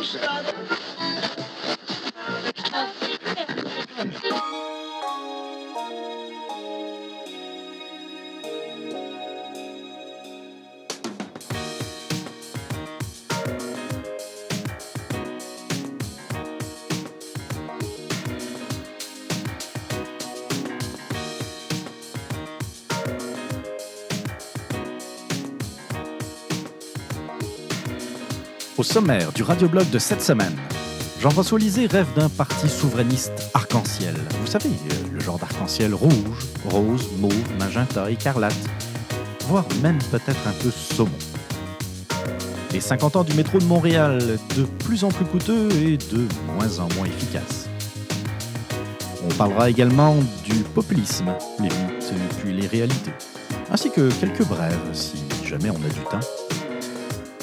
no sense. Au sommaire du radioblog de cette semaine, Jean-François Lisée rêve d'un parti souverainiste arc-en-ciel. Vous savez, euh, le genre d'arc-en-ciel rouge, rose, mauve, magenta, écarlate, voire même peut-être un peu saumon. Les 50 ans du métro de Montréal, de plus en plus coûteux et de moins en moins efficaces. On parlera également du populisme, les mythes puis les réalités, ainsi que quelques brèves si jamais on a du temps.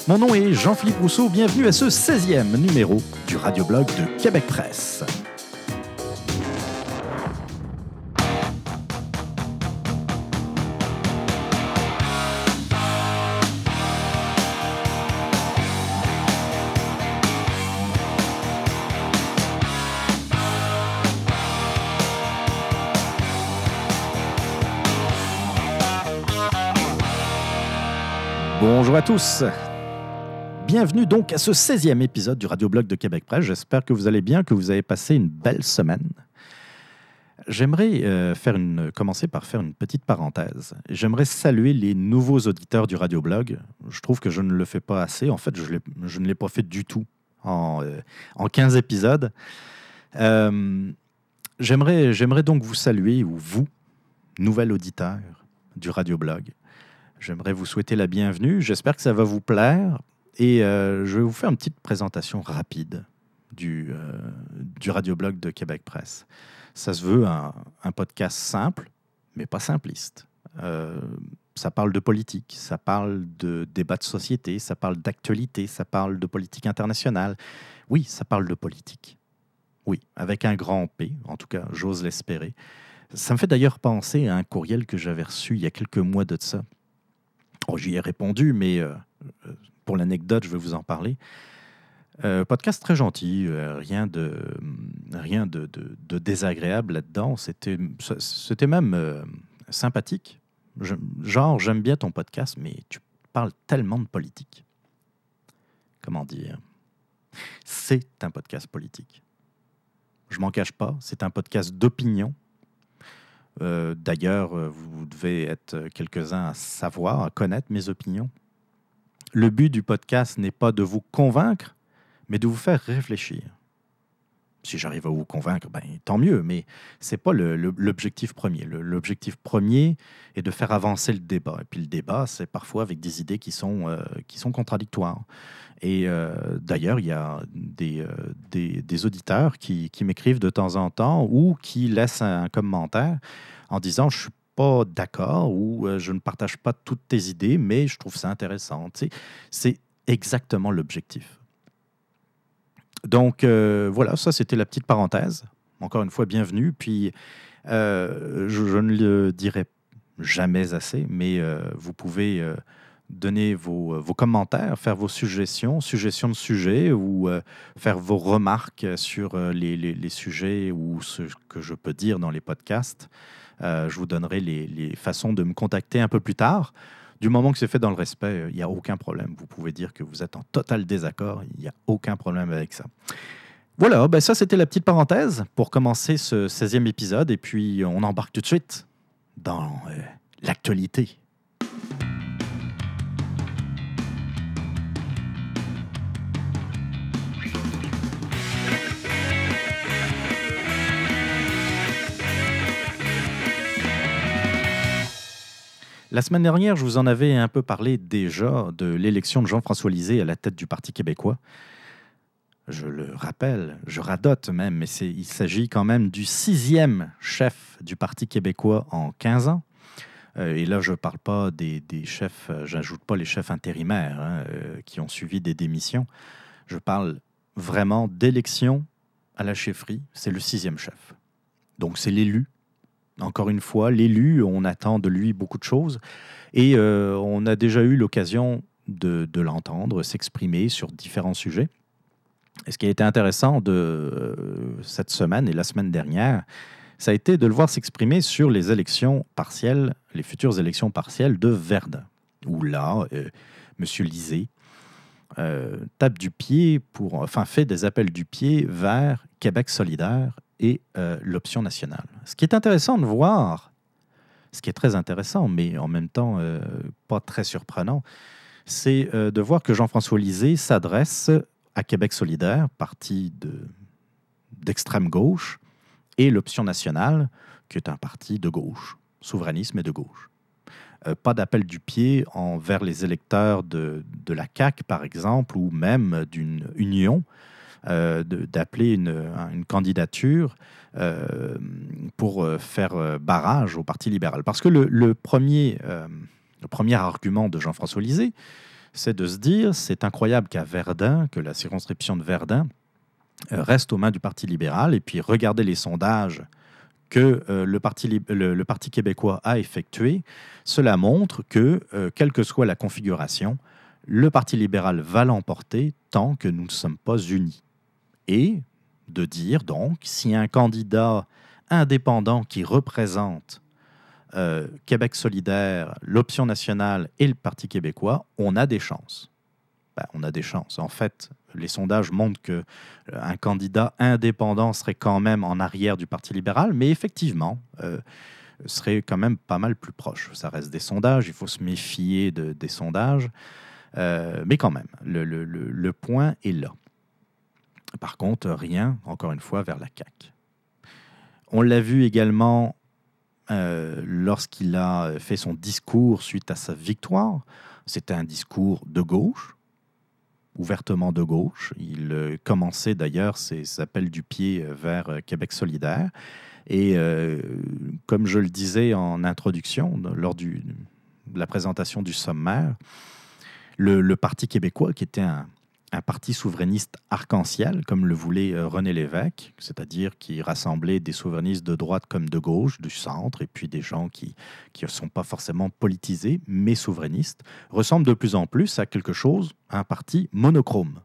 Mon nom est Jean-Philippe Rousseau, bienvenue à ce 16e numéro du radioblog de Québec Presse. Bonjour à tous. Bienvenue donc à ce 16e épisode du Radioblog de Québec Presse. J'espère que vous allez bien, que vous avez passé une belle semaine. J'aimerais euh, commencer par faire une petite parenthèse. J'aimerais saluer les nouveaux auditeurs du Radioblog. Je trouve que je ne le fais pas assez. En fait, je, ne l'ai pas fait du tout en, euh, en 15 épisodes. Euh, j'aimerais donc vous saluer, ou vous, nouvel auditeur du Radioblog. J'aimerais vous souhaiter la bienvenue. J'espère que ça va vous plaire. Et euh, je vais vous faire une petite présentation rapide du, euh, du radioblog de Québec Presse. Ça se veut un, podcast simple, mais pas simpliste. Euh, ça parle de politique, ça parle de débat de société, ça parle d'actualité, ça parle de politique internationale. Oui, ça parle de politique. Oui, avec un grand P, en tout cas, j'ose l'espérer. Ça me fait d'ailleurs penser à un courriel que j'avais reçu il y a quelques mois de ça. Oh, J'y ai répondu, mais euh, pour l'anecdote, je vais vous en parler. Euh, podcast très gentil, euh, rien de, rien de, désagréable là-dedans. C'était, même euh, sympathique. Genre, j'aime bien ton podcast, mais tu parles tellement de politique. Comment dire? C'est un podcast politique. Je m'en cache pas, c'est un podcast d'opinion. D'ailleurs, vous devez être quelques-uns à savoir, à connaître mes opinions le but du podcast n'est pas de vous convaincre, mais de vous faire réfléchir. Si j'arrive à vous convaincre, ben, tant mieux, mais ce n'est pas l'objectif premier. L'objectif premier est de faire avancer le débat. Et puis le débat, c'est parfois avec des idées qui sont, euh, qui sont contradictoires. Et euh, d'ailleurs, il y a des, euh, des, des auditeurs qui, qui m'écrivent de temps en temps ou qui laissent un commentaire en disant Je suis pas d'accord ou euh, je ne partage pas toutes tes idées, mais je trouve ça intéressant. Tu c'est exactement l'objectif. Donc euh, voilà, ça c'était la petite parenthèse. Encore une fois, bienvenue. Puis euh, je, ne le dirai jamais assez, mais vous pouvez donner vos, vos, commentaires, faire vos suggestions, suggestions de sujets ou faire vos remarques sur les, les, sujets ou ce que je peux dire dans les podcasts. Euh, je vous donnerai les, façons de me contacter un peu plus tard. Du moment que c'est fait dans le respect, il n'y a aucun problème. Vous pouvez dire que vous êtes en total désaccord. Il n'y a aucun problème avec ça. Voilà, ben ça c'était la petite parenthèse pour commencer ce 16e épisode. Et puis on embarque tout de suite dans euh, l'actualité. La semaine dernière, je vous en avais un peu parlé déjà de l'élection de Jean-François Lisée à la tête du Parti québécois. Je le rappelle, je radote même, mais il s'agit quand même du sixième chef du Parti québécois en 15 ans. Euh, et là, je ne parle pas des, chefs, euh, j'ajoute pas les chefs intérimaires hein, euh, qui ont suivi des démissions. Je parle vraiment d'élection à la chefferie. C'est le sixième chef. Donc c'est l'élu encore une fois, l'élu, on attend de lui beaucoup de choses. Et euh, on a déjà eu l'occasion de, l'entendre s'exprimer sur différents sujets. Et ce qui a été intéressant de euh, cette semaine et la semaine dernière, ça a été de le voir s'exprimer sur les élections partielles, les futures élections partielles de Verdun, où là, euh, M. Lisée tape du pied pour, enfin, fait des appels du pied vers Québec solidaire et euh, l'option nationale. Ce qui est intéressant de voir, ce qui est très intéressant, mais en même temps euh, pas très surprenant, c'est euh, de voir que Jean-François Lisée s'adresse à Québec solidaire, parti de, d'extrême gauche, et l'option nationale, qui est un parti de gauche, souverainisme et de gauche. Pas d'appel du pied envers les électeurs de, de la CAQ, par exemple, ou même d'une union, d'appeler une, candidature euh, pour euh, faire euh, barrage au Parti libéral. Parce que le, premier, euh, le premier argument de Jean-François Lisée, c'est de se dire c'est incroyable qu'à Verdun, que la circonscription de Verdun euh, reste aux mains du Parti libéral, et puis regardez les sondages que euh, le, Parti, le, Parti québécois a effectués, cela montre que, euh, quelle que soit la configuration, le Parti libéral va l'emporter tant que nous ne sommes pas unis. Et de dire donc, si un candidat indépendant qui représente euh, Québec solidaire, l'option nationale et le Parti québécois, on a des chances. Ben, on a des chances. En fait, les sondages montrent que euh, un candidat indépendant serait quand même en arrière du Parti libéral, mais effectivement, euh, serait quand même pas mal plus proche. Ça reste des sondages, il faut se méfier de- des sondages, mais quand même, le point est là. Par contre, rien, encore une fois, vers la CAQ. On l'a vu également euh, lorsqu'il a fait son discours suite à sa victoire. C'était un discours de gauche, ouvertement de gauche. Il euh, commençait d'ailleurs ses appels du pied vers Québec solidaire. Et euh, comme je le disais en introduction, lors de la présentation du sommaire, le Parti québécois, qui était un, un parti souverainiste arc-en-ciel, comme le voulait euh, René Lévesque, c'est-à-dire qui rassemblait des souverainistes de droite comme de gauche, du centre, et puis des gens qui ne sont pas forcément politisés, mais souverainistes, ressemble de plus en plus à quelque chose, à un parti monochrome.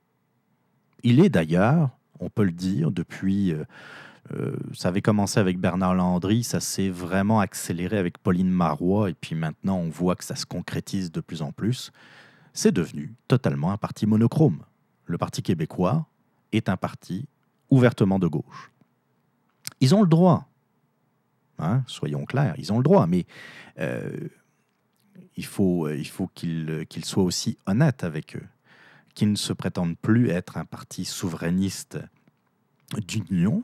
Il est d'ailleurs, on peut le dire, depuis... euh, euh, ça avait commencé avec Bernard Landry, ça s'est vraiment accéléré avec Pauline Marois, et puis maintenant on voit que ça se concrétise de plus en plus. C'est devenu totalement un parti monochrome. Le Parti québécois est un parti ouvertement de gauche. Ils ont le droit, hein, soyons clairs, ils ont le droit, mais euh, il faut, faut qu'ils soient aussi honnêtes avec eux, qu'ils ne se prétendent plus être un parti souverainiste d'union,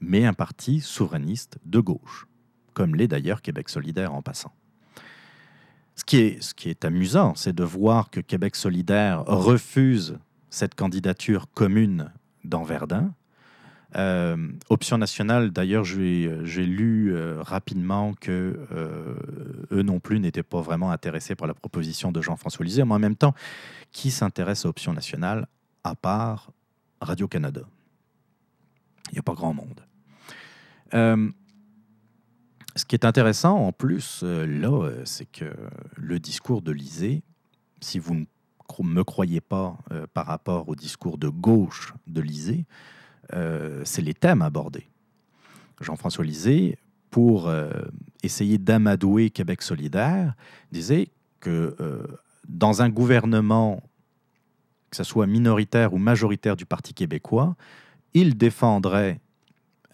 mais un parti souverainiste de gauche, comme l'est d'ailleurs Québec solidaire en passant. Ce qui est amusant, c'est de voir que Québec solidaire refuse cette candidature commune dans Verdun. Euh, Option nationale, d'ailleurs, j'ai j'ai lu euh, rapidement que euh, eux non plus n'étaient pas vraiment intéressés par la proposition de Jean-François Lisée, mais en même temps, qui s'intéresse à Option nationale à part Radio-Canada? Il n'y a pas grand monde. Euh, ce qui est intéressant en plus, euh, là, euh, c'est que le discours de Lisée, si vous ne me croyez pas euh, par rapport au discours de gauche de Lisée, euh, c'est les thèmes abordés. Jean-François Lisée, pour euh, essayer d'amadouer Québec solidaire, disait que dans un gouvernement, que ce soit minoritaire ou majoritaire du Parti québécois, il défendrait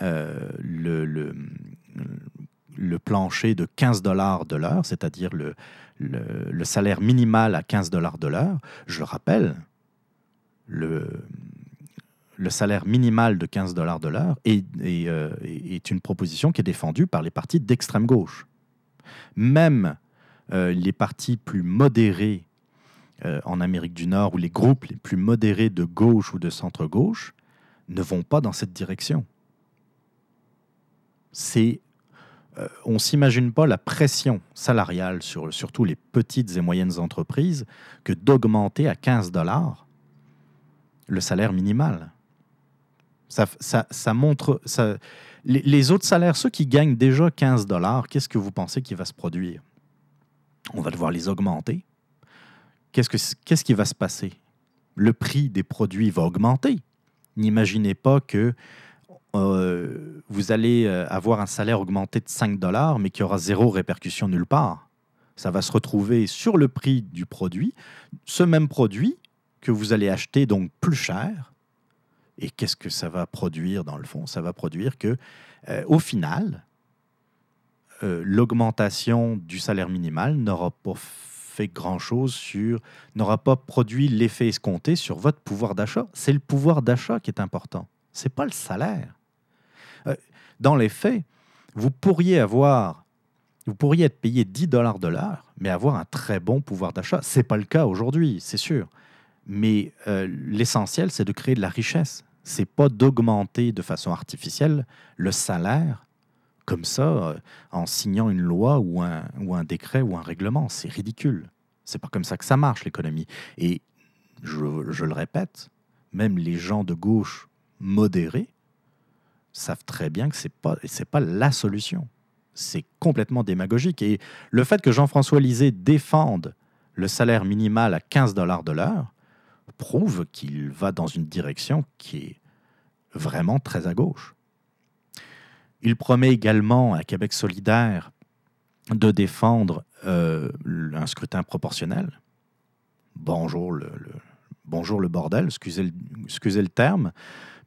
le, le, le plancher de 15 dollars de l'heure, c'est-à-dire le, le, salaire minimal à 15 dollars de l'heure. Je le rappelle, le, salaire minimal de 15 dollars de l'heure euh, est une proposition qui est défendue par les partis d'extrême gauche. Même euh, les partis plus modérés euh, en Amérique du Nord ou les groupes les plus modérés de gauche ou de centre-gauche ne vont pas dans cette direction. C'est euh, on s'imagine pas la pression salariale sur surtout les petites et moyennes entreprises que d'augmenter à 15 dollars le salaire minimal. Ça, montre. Les, autres salaires, ceux qui gagnent déjà 15 dollars, qu'est-ce que vous pensez qui va se produire? On va devoir les augmenter. Qu'est-ce, que, qu'est-ce qui va se passer? Le prix des produits va augmenter. N'imaginez pas que euh, vous allez euh, avoir un salaire augmenté de 5 dollars, mais qui aura zéro répercussion nulle part. Ça va se retrouver sur le prix du produit, ce même produit que vous allez acheter donc plus cher. Et qu'est-ce que ça va produire dans le fond? Ça va produire que, euh, au final, l'augmentation du salaire minimal n'aura pas fait grand-chose sur, n'aura pas produit l'effet escompté sur votre pouvoir d'achat. C'est le pouvoir d'achat qui est important. C'est pas le salaire. Dans les faits, vous pourriez avoir, vous pourriez être payé 10 dollars de l'heure, mais avoir un très bon pouvoir d'achat. C'est pas le cas aujourd'hui, c'est sûr. Mais euh, l'essentiel, c'est de créer de la richesse. C'est pas d'augmenter de façon artificielle le salaire comme ça euh, en signant une loi ou un, ou un décret ou un règlement. C'est ridicule. C'est pas comme ça que ça marche l'économie. Et je, le répète, même les gens de gauche modérés savent très bien que ce n'est pas, pas la solution. C'est complètement démagogique. Et le fait que Jean-François Lisée défende le salaire minimal à 15 dollars de l'heure prouve qu'il va dans une direction qui est vraiment très à gauche. Il promet également à Québec solidaire de défendre euh, un scrutin proportionnel. Bonjour le, bonjour le bordel, excusez excusez le terme.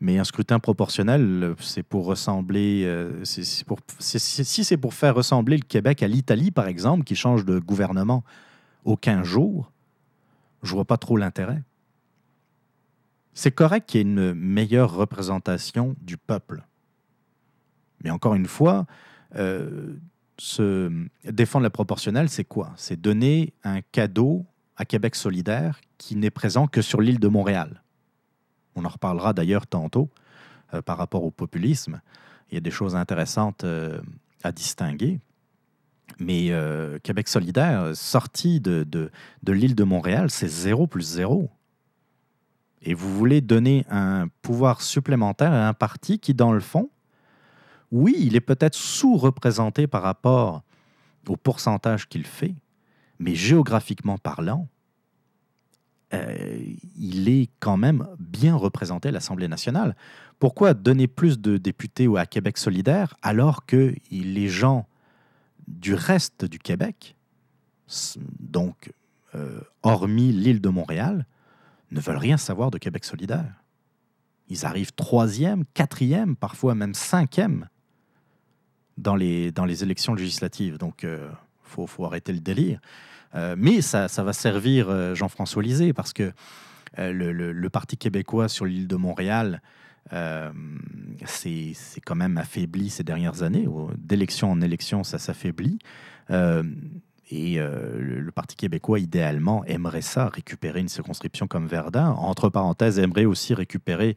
Mais un scrutin proportionnel, c'est pour ressembler. Euh, pour, si c'est pour faire ressembler le Québec à l'Italie, par exemple, qui change de gouvernement aux 15 jours, je vois pas trop l'intérêt. C'est correct qu'il y ait une meilleure représentation du peuple. Mais encore une fois, euh, se défendre la proportionnelle, c'est quoi? C'est donner un cadeau à Québec solidaire qui n'est présent que sur l'île de Montréal. On en reparlera d'ailleurs tantôt euh, par rapport au populisme. Il y a des choses intéressantes euh, à distinguer. Mais euh, Québec solidaire, sorti de, de, de l'île de Montréal, c'est zéro plus zéro. Et vous voulez donner un pouvoir supplémentaire à un parti qui, dans le fond, oui, il est peut-être sous-représenté par rapport au pourcentage qu'il fait, mais géographiquement parlant, euh, il est quand même bien représenté à l'Assemblée nationale. Pourquoi donner plus de députés à Québec solidaire alors que les gens du reste du Québec, donc euh, hormis l'île de Montréal, ne veulent rien savoir de Québec solidaire? Ils arrivent troisième, quatrième, parfois même cinquième dans les, élections législatives. Donc, il euh, faut arrêter le délire. Euh, mais ça, va servir euh, Jean-François Lisée parce que euh, le, Parti québécois sur l'île de Montréal, c'est quand même affaibli ces dernières années. D'élection en élection, ça s'affaiblit. et le, Parti québécois, idéalement, aimerait ça, récupérer une circonscription comme Verdun. Entre parenthèses, aimerait aussi récupérer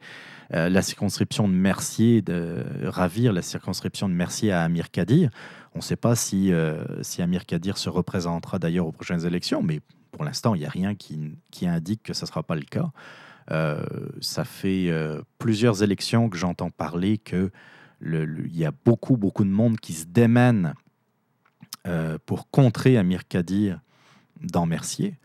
la circonscription de Mercier, de ravir la circonscription de Mercier à Amir Kadir. On ne sait pas si, euh, si Amir Kadir se représentera d'ailleurs aux prochaines élections, mais pour l'instant, il n'y a rien qui, indique que ce ne sera pas le cas. Euh, ça fait euh, plusieurs élections que j'entends parler qu'il y a beaucoup, beaucoup de monde qui se démène pour contrer Amir Kadir dans Mercier.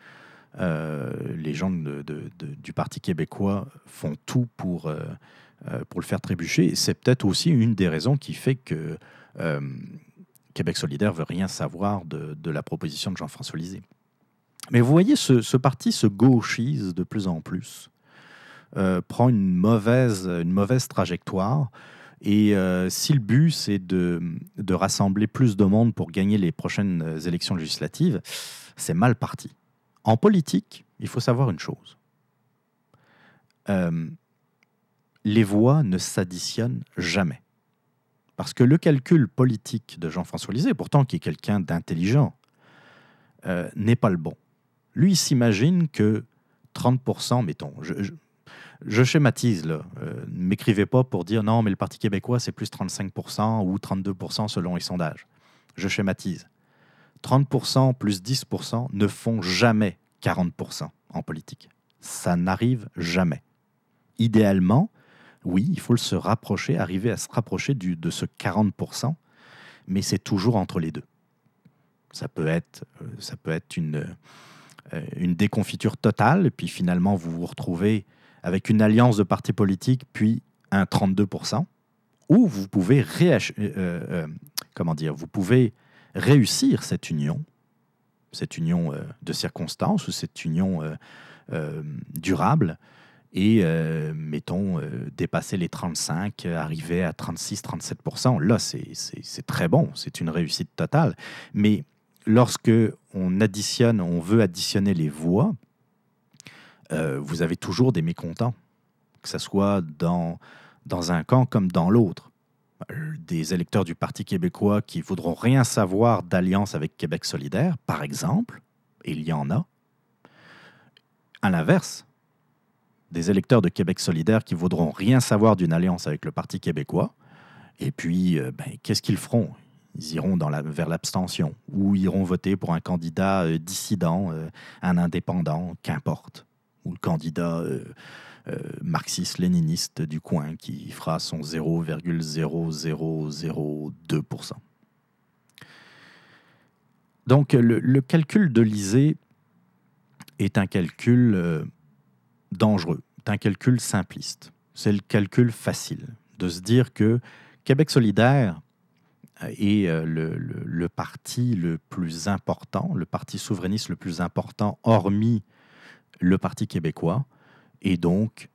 les gens du Parti québécois font tout pour le faire trébucher. C'est peut-être aussi une des raisons qui fait que Québec solidaire veut rien savoir de, la proposition de Jean-François Lisée. Mais vous voyez, ce, parti se gauchise de plus en plus, euh, prend une mauvaise, une mauvaise trajectoire. Et euh, si le but, c'est de, rassembler plus de monde pour gagner les prochaines élections législatives, c'est mal parti. En politique, il faut savoir une chose. Euh, les voix ne s'additionnent jamais. Parce que le calcul politique de Jean-François Lisée, pourtant qui est quelqu'un d'intelligent, euh, n'est pas le bon. Lui, s'imagine que 30%, mettons, je, schématise, là, euh, ne m'écrivez pas pour dire non, mais le Parti québécois, c'est plus 35% ou 32% selon les sondages. Je schématise. 30% plus 10% ne font jamais 40% en politique. Ça n'arrive jamais. Idéalement, oui, il faut se rapprocher, arriver à se rapprocher du, de ce 40%, mais c'est toujours entre les deux. Ça peut être, euh, ça peut être une, euh, une déconfiture totale, puis finalement vous vous retrouvez avec une alliance de partis politiques, puis un 32%, ou vous pouvez, euh, comment dire, vous pouvez réussir cette union, cette union de circonstances ou cette union durable, et, euh, mettons, euh, dépasser les 35, euh, arriver à 36-37%. Là, c'est très bon, c'est une réussite totale. Mais lorsque on additionne, on veut additionner les voix, vous avez toujours des mécontents, que ce soit dans, dans un camp comme dans l'autre. Des électeurs du Parti québécois qui voudront rien savoir d'alliance avec Québec solidaire, par exemple, et il y en a. À l'inverse, des électeurs de Québec solidaire qui voudront rien savoir d'une alliance avec le Parti québécois, et puis, euh, ben, qu'est-ce qu'ils feront? Ils iront vers l'abstention, ou iront voter pour un candidat euh, dissident, euh, un indépendant, qu'importe, ou le candidat marxiste-léniniste du coin qui fera son 0,0002%. Donc, le, calcul de l'ISée est un calcul dangereux, est un calcul simpliste. C'est le calcul facile de se dire que Québec solidaire est euh, le, parti le plus important, le parti souverainiste le plus important, hormis le Parti québécois. Et donc,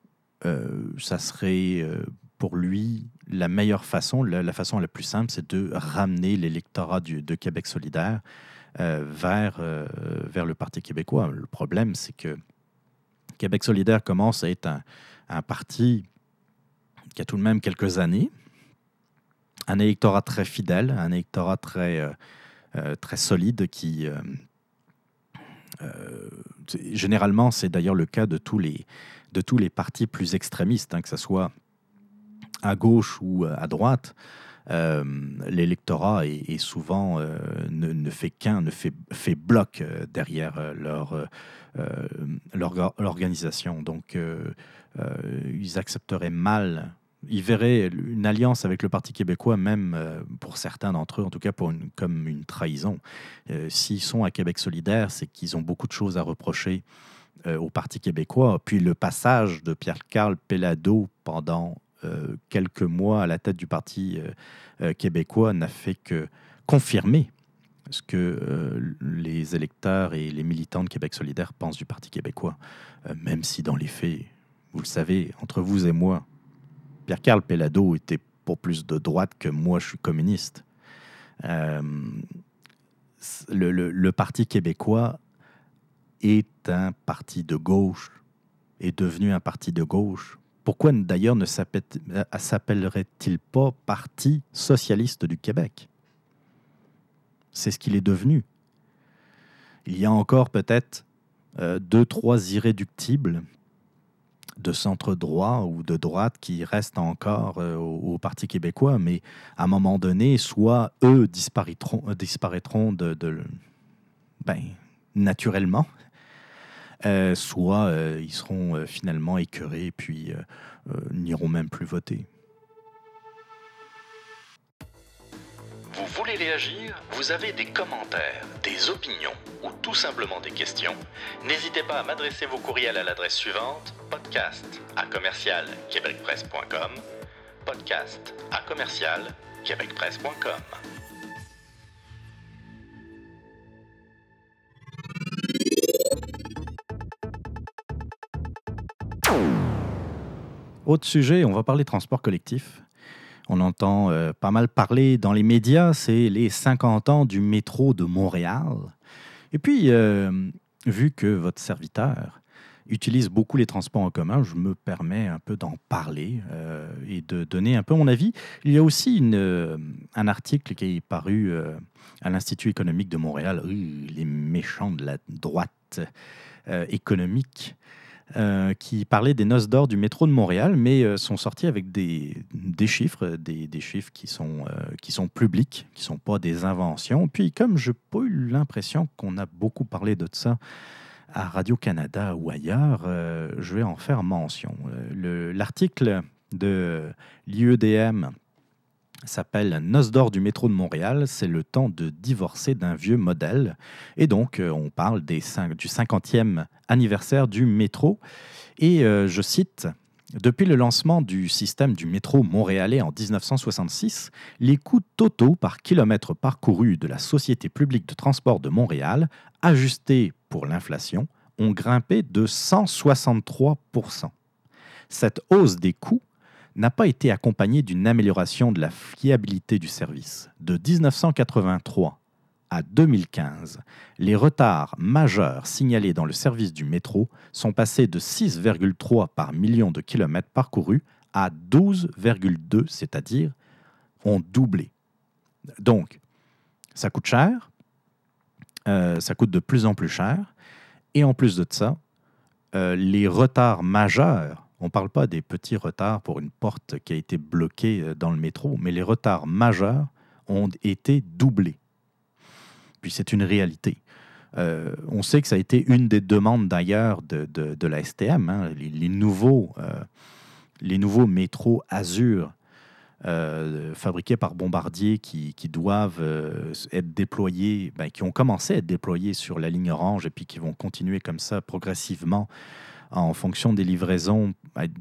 euh, ça serait euh, pour lui la meilleure façon, la, façon la plus simple, c'est de ramener l'électorat de Québec solidaire vers, vers le Parti québécois. Le problème, c'est que Québec solidaire commence à être un, parti qui a tout de même quelques années, un électorat très fidèle, un électorat très, euh, euh, solide qui... euh, généralement, c'est d'ailleurs le cas de tous les, partis plus extrémistes, hein, que ce soit à gauche ou à droite. Euh, L'électorat est, souvent euh, ne, fait qu'un, ne fait, fait bloc euh, derrière leur, leur l'organisation. Donc, ils accepteraient mal. Ils verraient une alliance avec le Parti québécois, même pour certains d'entre eux, en tout cas pour comme une trahison. S'ils sont à Québec solidaire, c'est qu'ils ont beaucoup de choses à reprocher au Parti québécois. Puis le passage de Pierre-Carl Pellado pendant quelques mois à la tête du Parti euh, euh, québécois n'a fait que confirmer ce que euh, les électeurs et les militants de Québec solidaire pensent du Parti québécois, Euh, même si dans les faits, vous le savez, entre vous et moi, Pierre-Carl Pellado était pour plus de droite que moi, je suis communiste. Euh, le Parti québécois est un parti de gauche, est devenu un parti de gauche. Pourquoi d'ailleurs ne euh, s'appellerait-il pas Parti socialiste du Québec? C'est ce qu'il est devenu. Il y a encore peut-être euh, deux, trois irréductibles de centre droit ou de droite qui restent encore euh, au, Parti québécois, mais à un moment donné, soit eux disparaîtront, de- ben, naturellement, euh, soit euh, ils seront euh, finalement écœurés puis n'iront même plus voter. Vous voulez réagir? Vous avez des commentaires, des opinions ou tout simplement des questions? N'hésitez pas à m'adresser vos courriels à l'adresse suivante podcast à commercial québecpresse.com podcast à commercial québecpresse.com Autre sujet, on va parler transport collectif. On entend euh, pas mal parler dans les médias, c'est les 50 ans du métro de Montréal. Et puis, euh, vu que votre serviteur utilise beaucoup les transports en commun, je me permets un peu d'en parler euh, et de donner un peu mon avis. Il y a aussi un article qui est paru à l'Institut économique de Montréal, les méchants de la droite économique, euh, qui parlait des noces d'or du métro de Montréal, mais euh, sont sortis avec des, chiffres, des, des chiffres qui sont, euh, qui sont publics, qui ne sont pas des inventions. Puis comme je n'ai pas eu l'impression qu'on a beaucoup parlé de ça à Radio-Canada ou ailleurs, euh, je vais en faire mention. Euh, le- L'article de l'IEDM s'appelle Noce d'or du métro de Montréal. C'est le temps de divorcer d'un vieux modèle. Et donc, euh, on parle du 50e anniversaire du métro. Et euh, je cite, Depuis le lancement du système du métro montréalais en 1966, les coûts totaux par kilomètre parcouru de la Société publique de transport de Montréal, ajustés pour l'inflation, ont grimpé de 163% Cette hausse des coûts n'a pas été accompagnée d'une amélioration de la fiabilité du service. De 1983 à 2015, les retards majeurs signalés dans le service du métro sont passés de 6,3 par million de kilomètres parcourus à 12,2, c'est-à-dire ont doublé. Donc, ça coûte cher, euh, ça coûte de plus en plus cher, et en plus de ça, euh, les retards majeurs on ne parle pas des petits retards pour une porte qui a été bloquée euh, dans le métro, mais les retards majeurs ont été doublés. Puis c'est une réalité. Euh, on sait que ça a été une des demandes d'ailleurs de, la STM. Hein. les, nouveaux, euh, les nouveaux métros Azur fabriqués par Bombardier qui, doivent être déployés, ben, qui ont commencé à être déployés sur la ligne orange et puis qui vont continuer comme ça progressivement en fonction des livraisons à être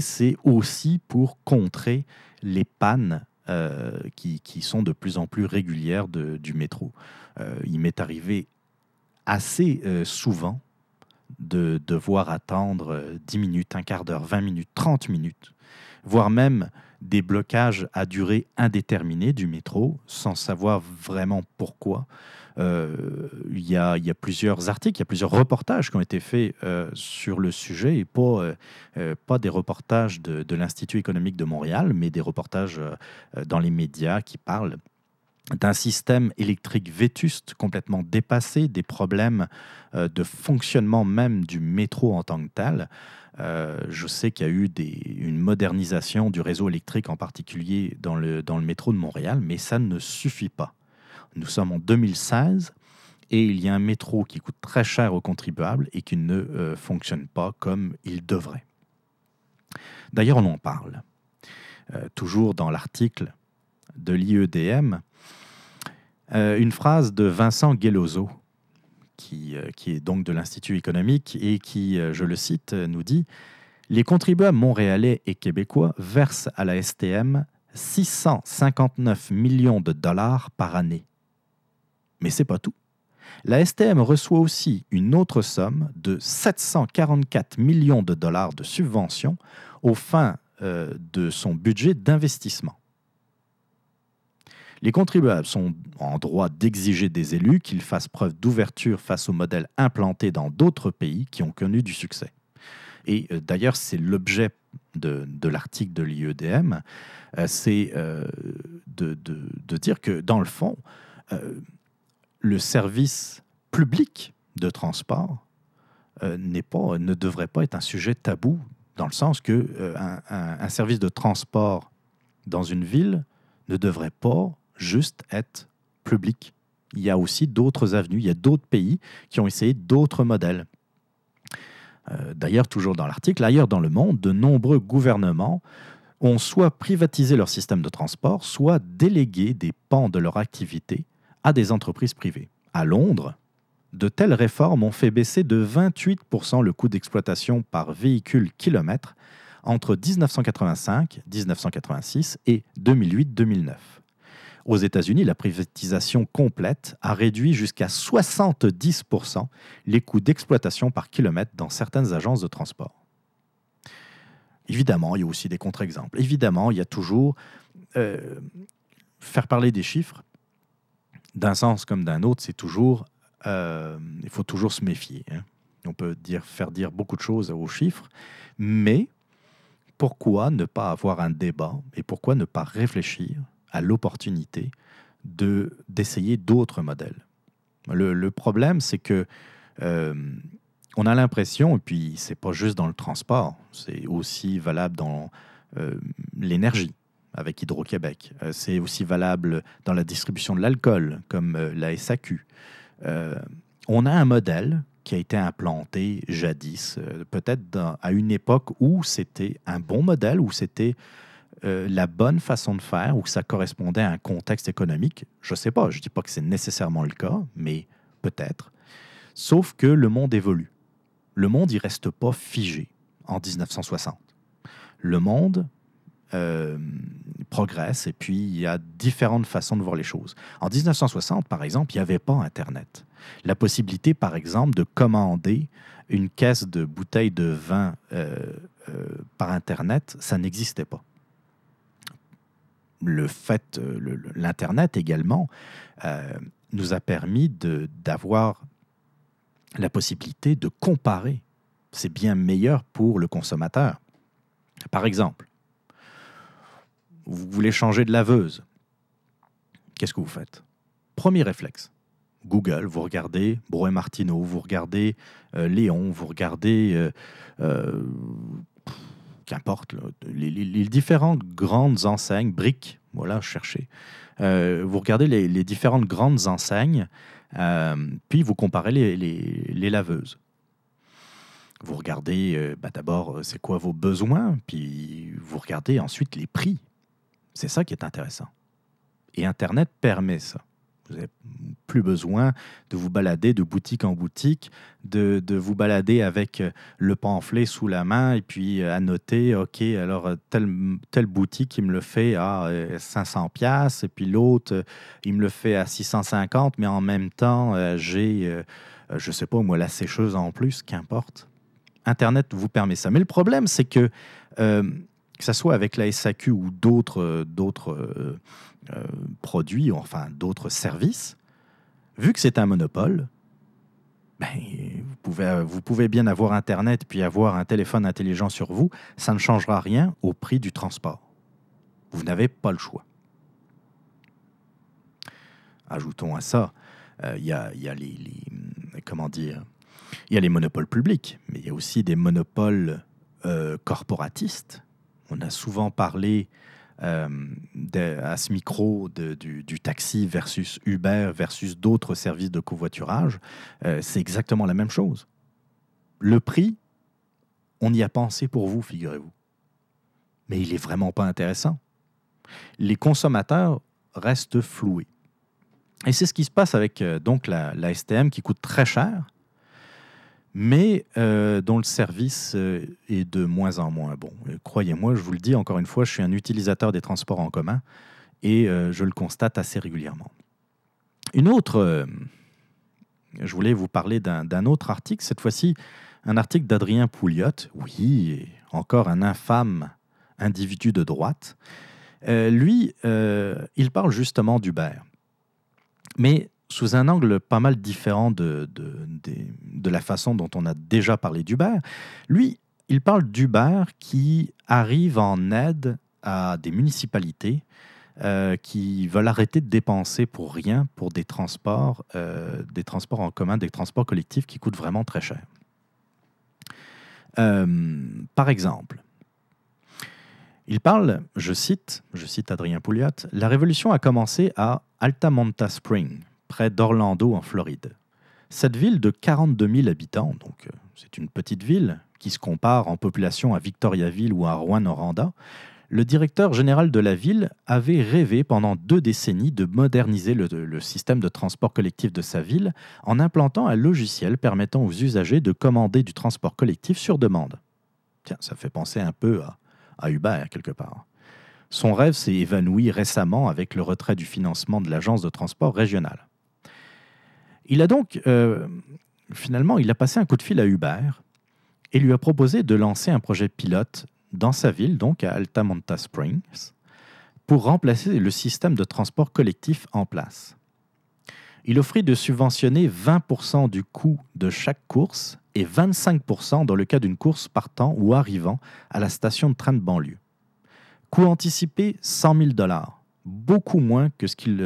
c'est aussi pour contrer les pannes euh, qui, sont de plus en plus régulières du métro. Euh, il m'est arrivé assez euh, souvent de devoir attendre 10 minutes, un quart d'heure, 20 minutes, 30 minutes, voire même des blocages à durée indéterminée du métro sans savoir vraiment pourquoi. Euh, il y, a, plusieurs articles, il y a plusieurs reportages qui ont été faits euh, sur le sujet, et pas, euh, des reportages de, l'Institut économique de Montréal, mais des reportages dans les médias qui parlent d'un système électrique vétuste, complètement dépassé, des problèmes de fonctionnement même du métro en tant que tel. je sais qu'il y a eu une modernisation du réseau électrique, en particulier dans le métro de Montréal, mais ça ne suffit pas. Nous sommes en 2016 et il y a un métro qui coûte très cher aux contribuables et qui ne euh, fonctionne pas comme il devrait. D'ailleurs, on en parle. Euh, toujours dans l'article de l'IEDM, euh, une phrase de Vincent Guélozo, qui, qui est donc de l'Institut économique et qui, je le cite, nous dit Les contribuables montréalais et québécois versent à la STM 659 millions de dollars par année mais c'est pas tout. La STM reçoit aussi une autre somme de 744 millions de dollars de subventions aux fins euh, de son budget d'investissement. Les contribuables sont en droit d'exiger des élus qu'ils fassent preuve d'ouverture face aux modèles implantés dans d'autres pays qui ont connu du succès. Et euh, d'ailleurs, c'est l'objet de, l'article de l'IEDM, euh, c'est de, de, dire que dans le fond, le service public de transport euh, ne devrait pas être un sujet tabou, dans le sens que euh, un, service de transport dans une ville ne devrait pas juste être public. Il y a aussi d'autres avenues, il y a d'autres pays qui ont essayé d'autres modèles. Euh, d'ailleurs, toujours dans l'article, ailleurs dans le monde, de nombreux gouvernements ont soit privatisé leur système de transport, soit délégué des pans de leur activité à des entreprises privées. À Londres, de telles réformes ont fait baisser de 28% le coût d'exploitation par véhicule kilomètre entre 1985, 1986 et 2008-2009. Aux États-Unis, la privatisation complète a réduit jusqu'à 70% les coûts d'exploitation par kilomètre dans certaines agences de transport. Évidemment, il y a aussi des contre-exemples. Évidemment, il y a toujours euh, faire parler des chiffres d'un sens comme d'un autre, c'est toujours, euh, il faut toujours se méfier. Hein. On peut dire, faire dire beaucoup de choses aux chiffres, mais pourquoi ne pas avoir un débat et pourquoi ne pas réfléchir à l'opportunité de d'essayer d'autres modèles? Le, problème, c'est que euh, on a l'impression, et puis c'est pas juste dans le transport, c'est aussi valable dans euh, l'énergie avec Hydro-Québec. Euh, c'est aussi valable dans la distribution de l'alcool, comme euh, la SAQ. Euh, on a un modèle qui a été implanté jadis, peut-être à une époque où c'était un bon modèle, où c'était la bonne façon de faire que ça correspondait à un contexte économique. Je ne sais pas, je ne dis pas que c'est nécessairement le cas, mais peut-être. Sauf que le monde évolue. Le monde, il reste pas figé en 1960. Le monde euh, progresse et puis il y a différentes façons de voir les choses. En 1960, par exemple, il n'y avait pas Internet. La possibilité, par exemple, de commander une caisse de bouteilles de vin euh, euh, par Internet, ça n'existait pas. Le fait, l'Internet également, nous a permis d'avoir la possibilité de comparer. C'est bien meilleur pour le consommateur. Par exemple, vous voulez changer de laveuse. Qu'est-ce que vous faites? Premier réflexe. Google, vous regardez Bro Martineau, vous regardez euh, Léon, vous regardez, euh, euh, qu'importe, les, différentes grandes enseignes, briques, voilà, cherchez. vous regardez les, différentes grandes enseignes, puis vous comparez les, laveuses. Vous regardez bah, d'abord c'est quoi vos besoins, puis vous regardez ensuite les prix. C'est ça qui est intéressant. Et Internet permet ça. Vous n'avez plus besoin de vous balader de boutique en boutique, de, vous balader avec euh, le pamphlet sous la main et puis euh, annoter, OK, alors euh, telle, telle boutique, il me le fait à 500 pièces et puis l'autre, il me le fait à 650, mais en même temps, j'ai, je ne sais pas, moi, la sécheuse en plus, qu'importe. Internet vous permet ça. Mais le problème, c'est que que ce soit avec la SAQ ou d'autres euh, euh, euh, produits, enfin d'autres services, vu que c'est un monopole, ben, vous, pouvez, bien avoir Internet puis avoir un téléphone intelligent sur vous, ça ne changera rien au prix du transport. Vous n'avez pas le choix. Ajoutons à ça, il y, a, les, comment dire, il y a les monopoles publics, mais il y a aussi des monopoles corporatistes on a souvent parlé euh, à ce micro du, taxi versus Uber versus d'autres services de covoiturage. Euh, c'est exactement la même chose. Le prix, on y a pensé pour vous, figurez-vous. Mais il n'est vraiment pas intéressant. Les consommateurs restent floués. Et c'est ce qui se passe avec euh, donc la, la, STM qui coûte très cher mais euh, dont le service euh, est de moins en moins bon. Croyez-moi, je vous le dis encore une fois, je suis un utilisateur des transports en commun et euh, je le constate assez régulièrement. Une autre, je voulais vous parler d'un autre article, cette fois-ci un article d'Adrien Pouliot, oui, encore un infâme individu de droite. lui, il parle justement d'Uber. Mais sous un angle pas mal différent de, de, la façon dont on a déjà parlé d'Uber. Lui, il parle d'Uber qui arrive en aide à des municipalités euh, qui veulent arrêter de dépenser pour rien pour des transports, euh, des transports en commun, des transports collectifs qui coûtent vraiment très cher. Euh, par exemple, il parle, je cite, je cite Adrien Pouliot, la révolution a commencé à Altamonta Spring, près d'Orlando en Floride. Cette ville de 42 000 habitants, donc euh, c'est une petite ville qui se compare en population à Victoriaville ou à Rouen-Noranda, le directeur général de la ville avait rêvé pendant deux décennies de moderniser le, le, système de transport collectif de sa ville en implantant un logiciel permettant aux usagers de commander du transport collectif sur demande. Tiens, ça fait penser un peu à, à Uber quelque part. Son rêve s'est évanoui récemment avec le retrait du financement de l'agence de transport régionale. Il a donc, euh, finalement, il a passé un coup de fil à Uber et lui a proposé de lancer un projet pilote dans sa ville, donc à Altamonta Springs, pour remplacer le système de transport collectif en place. Il offrit de subventionner 20% du coût de chaque course et 25% dans le cas d'une course partant ou arrivant à la station de train de banlieue. Coût anticipé 100 000 dollars, beaucoup moins que ce qu'il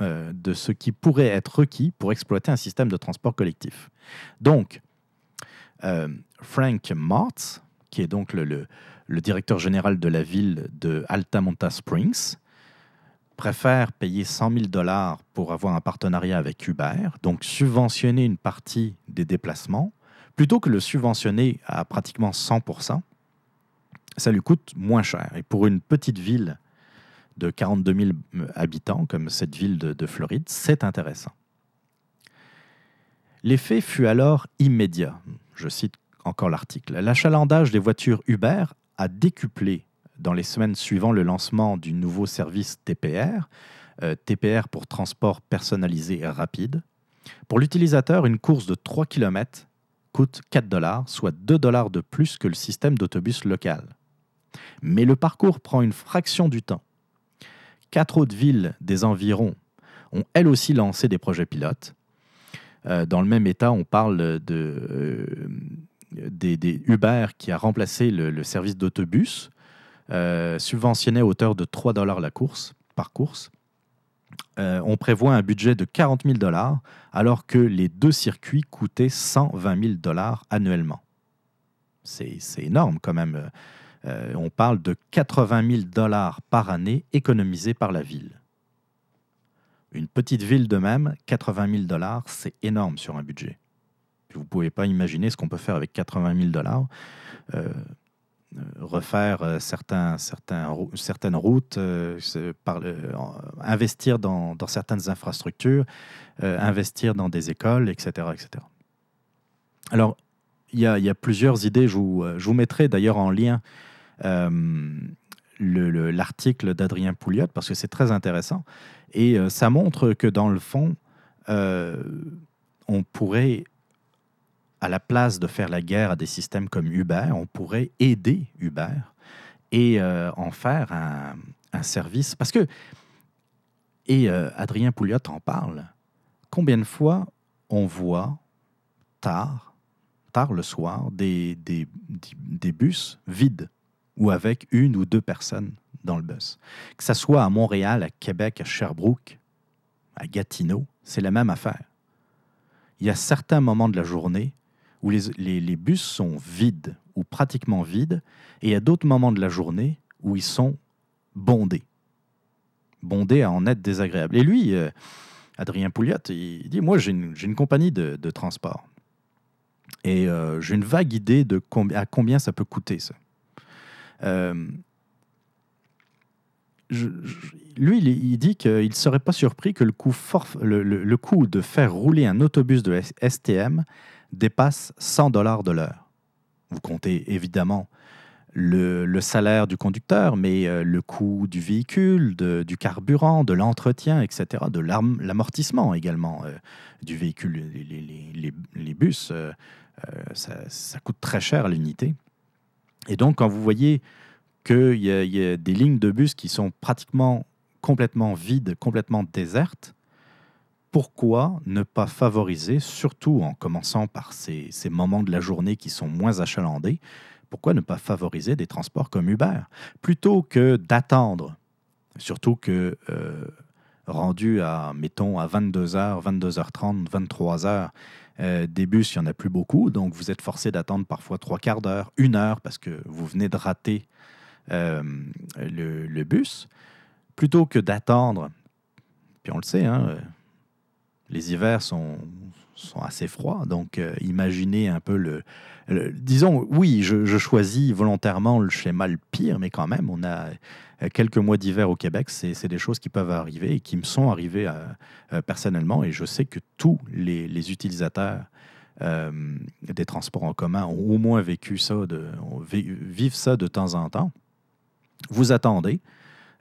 euh, de ce qui pourrait être requis pour exploiter un système de transport collectif. Donc, euh, Frank Martz, qui est donc le, directeur général de la ville de Altamonta Springs, préfère payer 100 000 dollars pour avoir un partenariat avec Uber, donc subventionner une partie des déplacements, plutôt que le subventionner à pratiquement 100% ça lui coûte moins cher. Et pour une petite ville de 42 000 habitants, comme cette ville de, de Floride, c'est intéressant. L'effet fut alors immédiat. Je cite encore l'article. L'achalandage des voitures Uber a décuplé dans les semaines suivant le lancement du nouveau service TPR, euh, TPR pour transport personnalisé rapide. Pour l'utilisateur, une course de 3 km coûte 4 dollars, soit 2 dollars de plus que le système d'autobus local. Mais le parcours prend une fraction du temps. Quatre autres villes des environs ont elles aussi lancé des projets pilotes. Euh, dans le même état, on parle de, euh, des, Uber qui a remplacé le, service d'autobus, euh, subventionné à hauteur de 3 dollars la course, par course. on prévoit un budget de 40 000 dollars, alors que les deux circuits coûtaient 120 000 dollars annuellement. C'est énorme quand même. On parle de 80 000 dollars par année économisés par la ville. Une petite ville de même, 80 000 dollars, c'est énorme sur un budget. Vous ne pouvez pas imaginer ce qu'on peut faire avec 80 000 dollars. Euh, euh, refaire euh, certains, certaines routes, investir dans, certaines infrastructures, investir dans des écoles, etc. etc. Alors, il y, a, plusieurs idées. Je vous mettrai d'ailleurs en lien l'article d'Adrien Pouliot parce que c'est très intéressant. Et euh, ça montre que dans le fond, euh, on pourrait, à la place de faire la guerre à des systèmes comme Uber, on pourrait aider Uber et euh, en faire un, service. Parce que, et Adrien Pouliot en parle, combien de fois on voit tard, tard le soir, des, des, des bus vides? Ou avec une ou deux personnes dans le bus. Que ce soit à Montréal, à Québec, à Sherbrooke, à Gatineau, c'est la même affaire. Il y a certains moments de la journée où les, bus sont vides ou pratiquement vides, et il y a d'autres moments de la journée où ils sont bondés. Bondés à en être désagréables. Et lui, euh, Adrien Pouliot, il dit, moi j'ai une, compagnie de, de transport. Et euh, j'ai une vague idée de à combien ça peut coûter ça. Euh, lui, il, dit qu'il ne serait pas surpris que le coût, le, coût, de faire rouler un autobus de STM dépasse 100 dollars de l'heure. Vous comptez évidemment le, salaire du conducteur, mais euh, le coût du véhicule, du carburant, de l'entretien, etc., de l'amortissement également euh, du véhicule. Les, bus, ça, ça, coûte très cher l'unité. Et donc, quand vous voyez qu'il y, a des lignes de bus qui sont pratiquement complètement vides, complètement désertes, pourquoi ne pas favoriser, surtout en commençant par ces, moments de la journée qui sont moins achalandés, pourquoi ne pas favoriser des transports comme Uber? Plutôt que d'attendre, surtout que euh, rendu à, mettons, à 22h, 22h30, 23h, des bus, il n'y en a plus beaucoup, donc vous êtes forcé d'attendre parfois trois quarts d'heure, une heure, parce que vous venez de rater euh, le, bus, plutôt que d'attendre, puis on le sait, hein, euh, les hivers sont, sont assez froids, donc euh, imaginez un peu le, disons, oui, je, choisis volontairement le schéma le pire, mais quand même, on a quelques mois d'hiver au Québec, c'est des choses qui peuvent arriver et qui me sont arrivées personnellement, et je sais que tous les, utilisateurs des transports en commun ont au moins vécu ça, vivent ça de temps en temps. Vous attendez,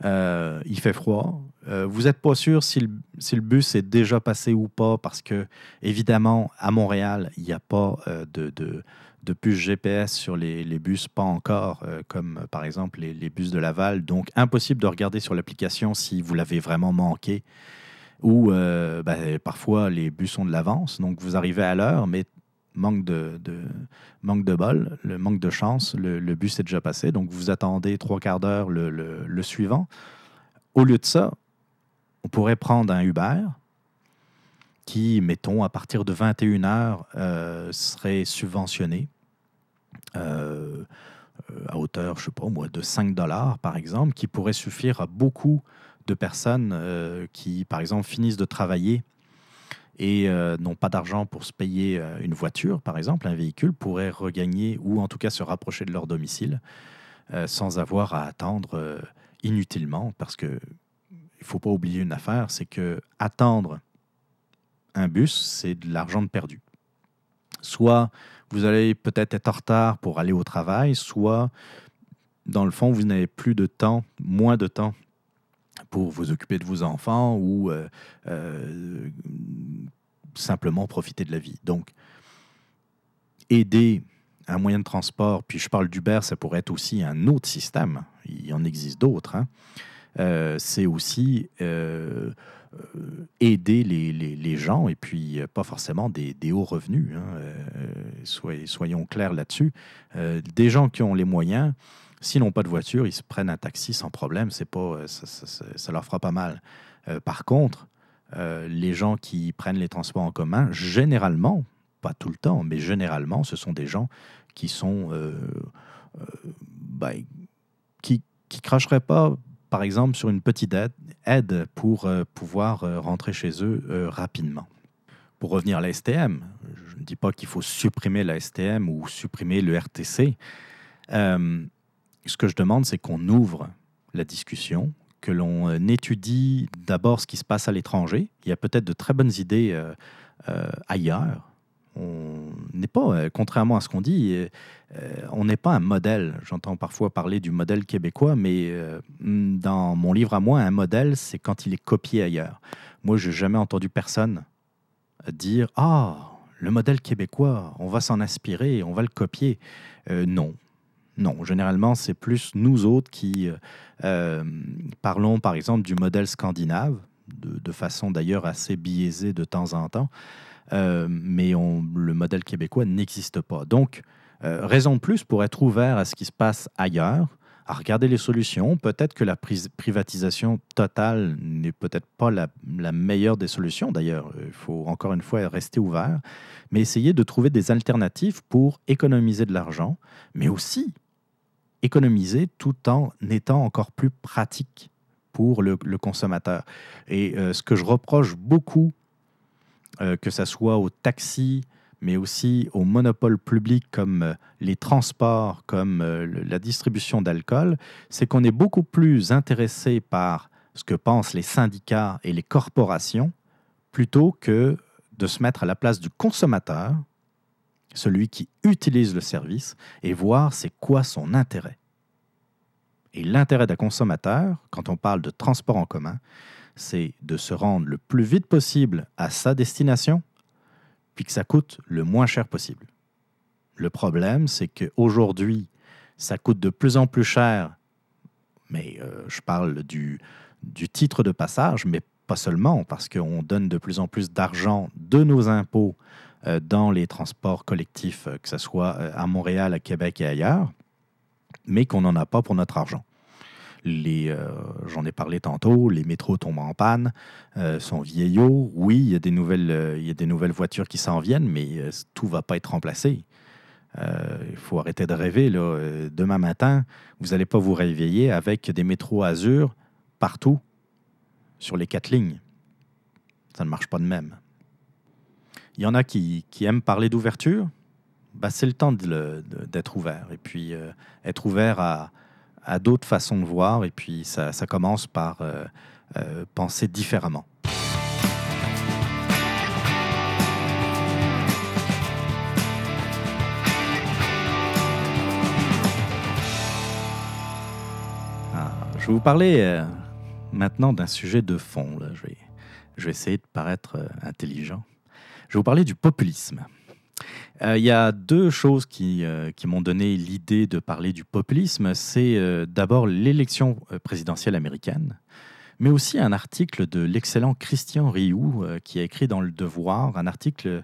euh, il fait froid, euh, vous n'êtes pas sûr si le, bus est déjà passé ou pas, parce que, évidemment, à Montréal, il n'y a pas euh, de, de, puce GPS sur les, bus, pas encore, comme par exemple les, bus de Laval. Donc, impossible de regarder sur l'application si vous l'avez vraiment manqué. Ou ben, parfois, les bus ont de l'avance, donc vous arrivez à l'heure, mais manque de, manque de bol, le manque de chance, le, bus est déjà passé, donc vous attendez trois quarts d'heure le, suivant. Au lieu de ça, on pourrait prendre un Uber qui, mettons, à partir de 21 heures, euh, serait subventionné euh, à hauteur, je sais pas moi, de 5 dollars, par exemple, qui pourrait suffire à beaucoup de personnes euh, qui, par exemple, finissent de travailler et euh, n'ont pas d'argent pour se payer euh, une voiture, par exemple, un véhicule, pourraient regagner ou en tout cas se rapprocher de leur domicile sans avoir à attendre inutilement, parce que il faut pas oublier une affaire, c'est que attendre un bus, c'est de l'argent perdu. Soit vous allez peut-être être en retard pour aller au travail, soit dans le fond, vous n'avez plus de temps, moins de temps pour vous occuper de vos enfants ou euh, euh, simplement profiter de la vie. Donc, aider un moyen de transport, puis je parle d'Uber, ça pourrait être aussi un autre système, il en existe d'autres, hein. euh, c'est aussi aider les, gens et puis pas forcément des, hauts revenus. Hein. soyons clairs là-dessus. des gens qui ont les moyens, S'ils n'ont pas de voiture, ils se prennent un taxi sans problème. C'est pas, euh, ça, leur fera pas mal. Euh, par contre, euh, les gens qui prennent les transports en commun, généralement, pas tout le temps, mais généralement, ce sont des gens qui sont ben, qui cracheraient pas, par exemple, sur une petite aide, pour pouvoir rentrer chez eux rapidement. Pour revenir à la STM, je ne dis pas qu'il faut supprimer la STM ou supprimer le RTC ce que je demande, c'est qu'on ouvre la discussion, que l'on euh, étudie d'abord ce qui se passe à l'étranger. Il y a peut-être de très bonnes idées euh, euh, ailleurs. On n'est pas, contrairement à ce qu'on dit, on n'est pas un modèle. J'entends parfois parler du modèle québécois, mais dans mon livre à moi, un modèle, c'est quand il est copié ailleurs. Moi, je n'ai jamais entendu personne dire Ah, le modèle québécois, on va s'en inspirer, on va le copier. non, non, généralement, c'est plus nous autres qui euh, euh, parlons, par exemple, du modèle scandinave, de, façon d'ailleurs assez biaisée de temps en temps, euh, mais le modèle québécois n'existe pas. Donc, raison de plus pour être ouvert à ce qui se passe ailleurs, à regarder les solutions. Peut-être que la privatisation totale n'est peut-être pas la, meilleure des solutions, d'ailleurs. Il faut encore une fois rester ouvert, mais essayer de trouver des alternatives pour économiser de l'argent, mais aussi économiser tout en étant encore plus pratique pour le, consommateur. Et euh, ce que je reproche beaucoup, euh, que ce soit au taxi, mais aussi au monopole public comme euh, les transports, comme la distribution d'alcool, c'est qu'on est beaucoup plus intéressé par ce que pensent les syndicats et les corporations plutôt que de se mettre à la place du consommateur celui qui utilise le service, et voir c'est quoi son intérêt. Et l'intérêt d'un consommateur, quand on parle de transport en commun, c'est de se rendre le plus vite possible à sa destination, puis que ça coûte le moins cher possible. Le problème, c'est qu'aujourd'hui, ça coûte de plus en plus cher, mais euh, je parle du, du titre de passage, mais pas seulement, parce qu'on donne de plus en plus d'argent de nos impôts euh, dans les transports collectifs, euh, que ce soit à Montréal, à Québec et ailleurs, mais qu'on n'en a pas pour notre argent. Les, j'en ai parlé tantôt, les métros tombent en panne, sont vieillots. Oui, il y, a des nouvelles, il y a des nouvelles voitures qui s'en viennent, mais tout ne va pas être remplacé. Il faut arrêter de rêver. Là. Demain matin, vous n'allez pas vous réveiller avec des métros Azur partout sur les quatre lignes. Ça ne marche pas de même. Il y en a qui, aiment parler d'ouverture. Bah, c'est le temps d'être ouvert. Et puis, euh, être ouvert à, d'autres façons de voir. Et puis, ça, commence par euh, euh, penser différemment. Ah, je vais vous parler maintenant d'un sujet de fond. Je vais essayer de paraître intelligent. Je vais vous parler du populisme. Euh, il y a deux choses qui, euh, qui m'ont donné l'idée de parler du populisme. C'est euh, d'abord l'élection présidentielle américaine, mais aussi un article de l'excellent Christian Rioux qui a écrit dans Le Devoir, un article,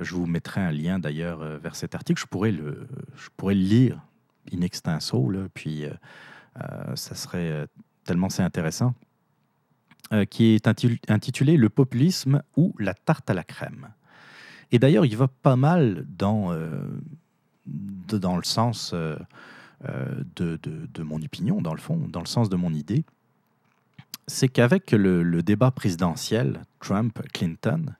je vous mettrai un lien d'ailleurs vers cet article, je pourrais le, je pourrais le lire in extenso, puis ça serait tellement c'est intéressant. Qui est intitulé Le populisme ou la tarte à la crème. Et d'ailleurs, il va pas mal dans, euh, dans le sens euh, de, de, mon opinion, dans le fond, dans le sens de mon idée. C'est qu'avec le, débat présidentiel Trump-Clinton,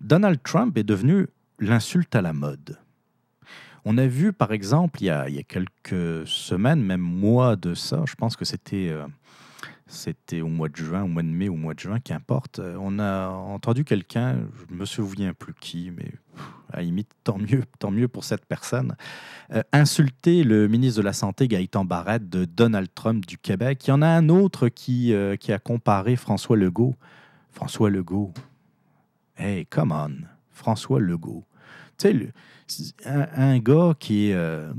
Donald Trump est devenu l'insulte à la mode. On a vu, par exemple, il y a, il y a quelques semaines, même mois de ça, je pense que c'était euh, c'était au mois de juin, au mois de mai, au mois de juin, qu'importe. Euh, On a entendu quelqu'un, je me souviens plus qui, mais à la limite, tant mieux, tant mieux pour cette personne, euh, insulter le ministre de la Santé, Gaëtan Barrette, de Donald Trump du Québec. Il y en a un autre qui, euh, qui a comparé François Legault. François Legault. Hey, come on, François Legault. Tu sais, un, gars qui est, euh,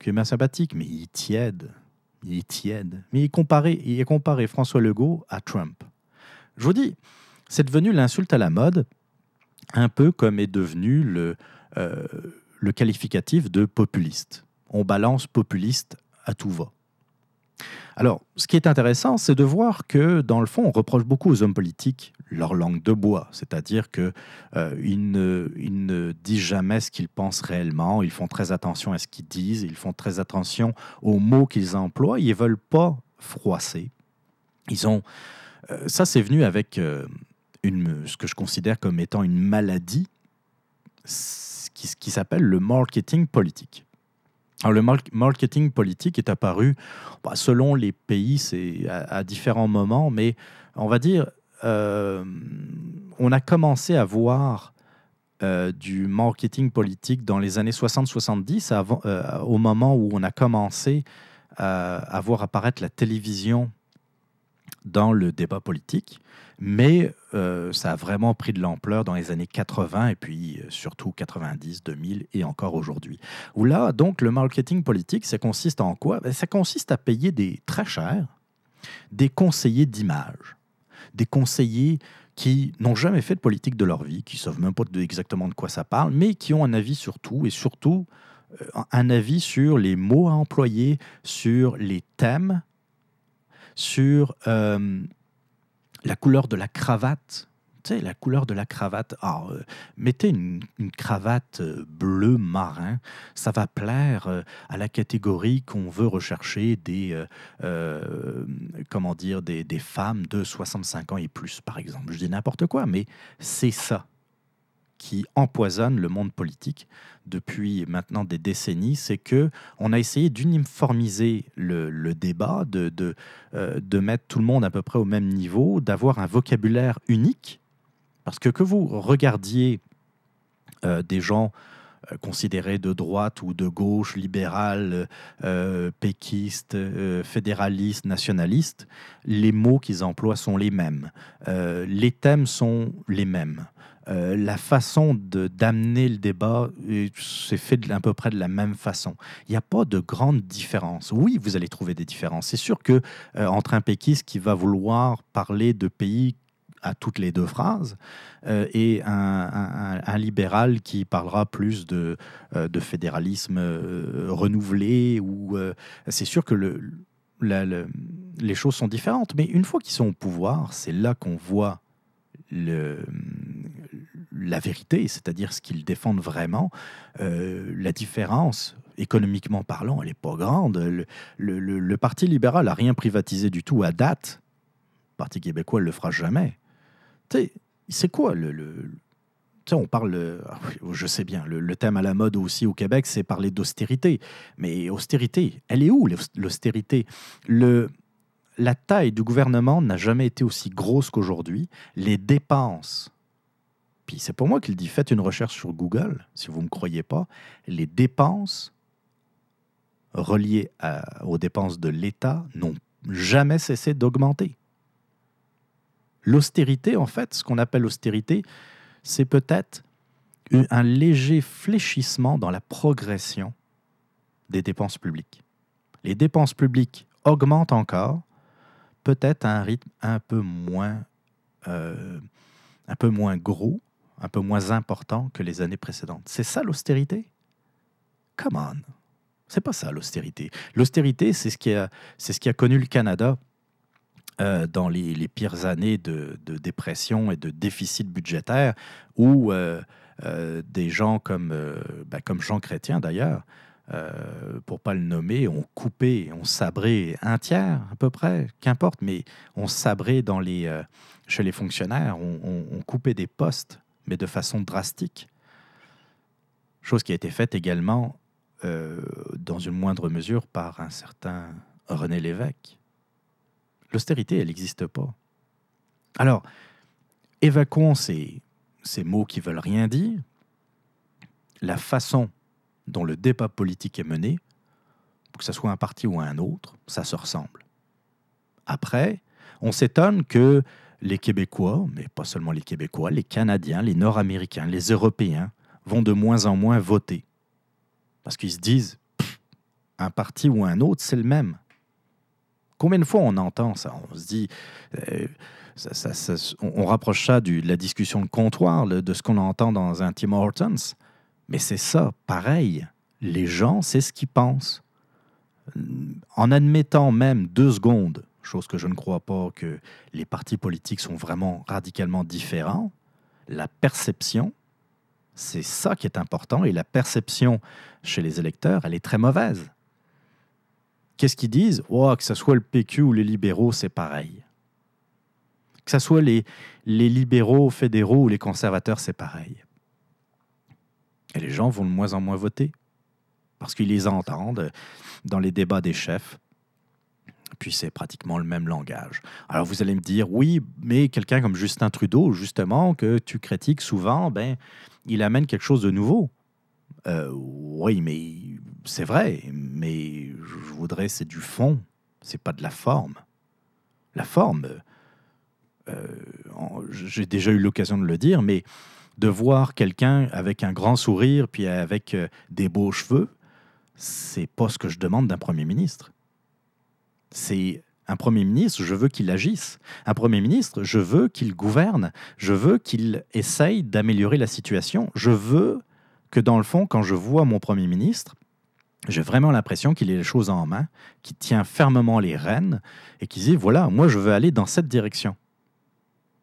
qui est bien sympathique, mais il tiède. Il est tiède. Mais il comparé, il est comparé François Legault à Trump. Je vous dis, c'est devenu l'insulte à la mode, un peu comme est devenu le, euh, le qualificatif de populiste. On balance populiste à tout va. Alors, ce qui est intéressant, c'est de voir que, dans le fond, on reproche beaucoup aux hommes politiques leur langue de bois, c'est-à-dire qu'ils ne, ils ne disent jamais ce qu'ils pensent réellement, ils font très attention à ce qu'ils disent, ils font très attention aux mots qu'ils emploient, ils ne veulent pas froisser. Ils ont, euh, ça, c'est venu avec euh, une, ce que je considère comme étant une maladie qui, qui s'appelle le marketing politique. Le mar- marketing politique est apparu bah, selon les pays, c'est à, différents moments, mais on va dire, euh, on a commencé à voir euh, du marketing politique dans les années 60-70, avant- euh, au moment où on a commencé à voir apparaître la télévision dans le débat politique. Mais euh, ça a vraiment pris de l'ampleur dans les années 80 et puis euh, surtout 90, 2000 et encore aujourd'hui. Où là, donc, le marketing politique, ça consiste en quoi? Ben, Ça consiste à payer des très cher des conseillers d'image, des conseillers qui n'ont jamais fait de politique de leur vie, qui ne savent même pas exactement de quoi ça parle, mais qui ont un avis sur tout et surtout euh, un avis sur les mots à employer, sur les thèmes, sur la couleur de la cravate. Tu sais, la couleur de la cravate. Ah, euh, mettez une, cravate euh, bleu marin, ça va plaire euh, à la catégorie qu'on veut rechercher des, comment dire, des, des femmes de 65 ans et plus, par exemple. Je dis n'importe quoi, mais c'est ça qui empoisonne le monde politique depuis maintenant des décennies, c'est que on a essayé d'uniformiser le, débat, euh, de mettre tout le monde à peu près au même niveau, d'avoir un vocabulaire unique, parce que que vous regardiez euh, des gens euh, considérés de droite ou de gauche, libéral, péquiste, fédéraliste, nationaliste, les mots qu'ils emploient sont les mêmes. Les thèmes sont les mêmes. Euh, la façon d'amener le débat euh, c'est fait de, à peu près de la même façon. Il n'y a pas de grande différence. Oui, vous allez trouver des différences. C'est sûr que euh, entre un péquiste qui va vouloir parler de pays à toutes les deux phrases euh, et un, libéral qui parlera plus de, euh, de fédéralisme euh, renouvelé ou euh, c'est sûr que les choses sont différentes. Mais une fois qu'ils sont au pouvoir, c'est là qu'on voit le, la vérité, c'est-à-dire ce qu'ils défendent vraiment. Euh, la différence, économiquement parlant, elle n'est pas grande. Le, Parti libéral n'a rien privatisé du tout à date. Le Parti québécois ne le fera jamais. C'est quoi le... le- tu sais, on parle, euh, je sais bien, le, le thème à la mode aussi au Québec, c'est parler d'austérité. Mais austérité, elle est où l'aus- l'austérité? La taille du gouvernement n'a jamais été aussi grosse qu'aujourd'hui. Les dépenses, puis c'est pour moi qu'il dit, faites une recherche sur Google, si vous ne me croyez pas, les dépenses reliées aux dépenses de l'État n'ont jamais cessé d'augmenter. L'austérité, en fait, ce qu'on appelle l'austérité, c'est peut-être un- léger fléchissement dans la progression des dépenses publiques. Les dépenses publiques augmentent encore, peut-être à un rythme un peu moins, euh, un peu moins gros, un peu moins important que les années précédentes. C'est ça l'austérité? Come on! C'est pas ça l'austérité. L'austérité, c'est ce, qui a- connu le Canada euh, dans les, pires années de, dépression et de déficit budgétaire, où euh, euh, des gens comme, ben, comme Jean Chrétien d'ailleurs, pour pas le nommer, ont coupé, ont sabré un tiers à peu près, qu'importe, mais ont sabré dans les, chez les fonctionnaires, ont, ont coupé des postes, mais de façon drastique. Chose qui a été faite également euh, dans une moindre mesure par un certain René Lévesque. L'austérité, elle n'existe pas. Alors, évacuons ces, mots qui veulent rien dire. La façon dont le débat politique est mené, que ce soit un parti ou un autre, ça se ressemble. Après, on s'étonne que les Québécois, mais pas seulement les Québécois, les Canadiens, les Nord-Américains, les Européens, vont de moins en moins voter. Parce qu'ils se disent, un parti ou un autre, c'est le même. Combien de fois on entend ça? On se dit, euh, on, rapproche ça de la discussion de comptoir, de ce qu'on entend dans un Tim Hortons. Mais c'est ça, pareil. Les gens, c'est ce qu'ils pensent. En admettant même deux secondes, chose que je ne crois pas que les partis politiques sont vraiment radicalement différents, la perception, c'est ça qui est important. Et la perception chez les électeurs, elle est très mauvaise. Qu'est-ce qu'ils disent? Oh, Que ce soit le PQ ou les libéraux, c'est pareil. Que ce soit les, les libéraux fédéraux ou les conservateurs, c'est pareil. Et les gens vont de moins en moins voter parce qu'ils les entendent dans les débats des chefs. Puis c'est pratiquement le même langage. Alors vous allez me dire, oui, mais quelqu'un comme Justin Trudeau, justement, que tu critiques souvent, ben, il amène quelque chose de nouveau. Euh, oui, mais c'est vrai, mais je voudrais, c'est du fond, c'est pas de la forme. La forme, euh, j'ai déjà eu l'occasion de le dire, mais de voir quelqu'un avec un grand sourire puis avec euh, des beaux cheveux, c'est pas ce que je demande d'un premier ministre. C'est un premier ministre, je veux qu'il agisse. Un premier ministre, je veux qu'il gouverne. Je veux qu'il essaye d'améliorer la situation. Je veux que dans le fond, quand je vois mon premier ministre, j'ai vraiment l'impression qu'il ait les choses en main, qu'il tient fermement les rênes et qu'il dit, voilà, moi je veux aller dans cette direction.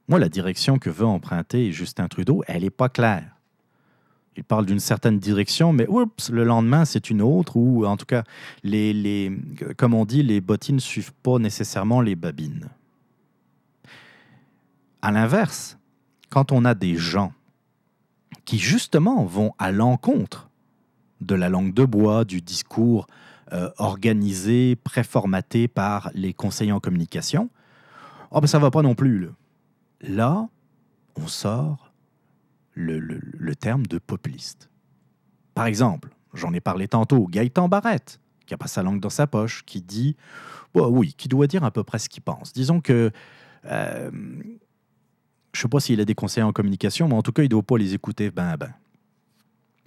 Moi, la direction que veut emprunter Justin Trudeau, elle n'est pas claire. Il parle d'une certaine direction, mais le lendemain, c'est une autre, ou en tout cas, les, les, comme on dit, les bottines ne suivent pas nécessairement les babines. À l'inverse, quand on a des gens qui justement vont à l'encontre de la langue de bois, du discours euh, organisé, préformaté par les conseillers en communication, oh ben ça va pas non plus. Là, on sort le, terme de populiste. Par exemple, j'en ai parlé tantôt, Gaëtan Barrette, qui a pas sa langue dans sa poche, qui dit, bah oui, qui doit dire à peu près ce qu'il pense. Disons que, euh, je ne sais pas s'il a des conseils en communication, mais en tout cas, il ne doit pas les écouter ben ben.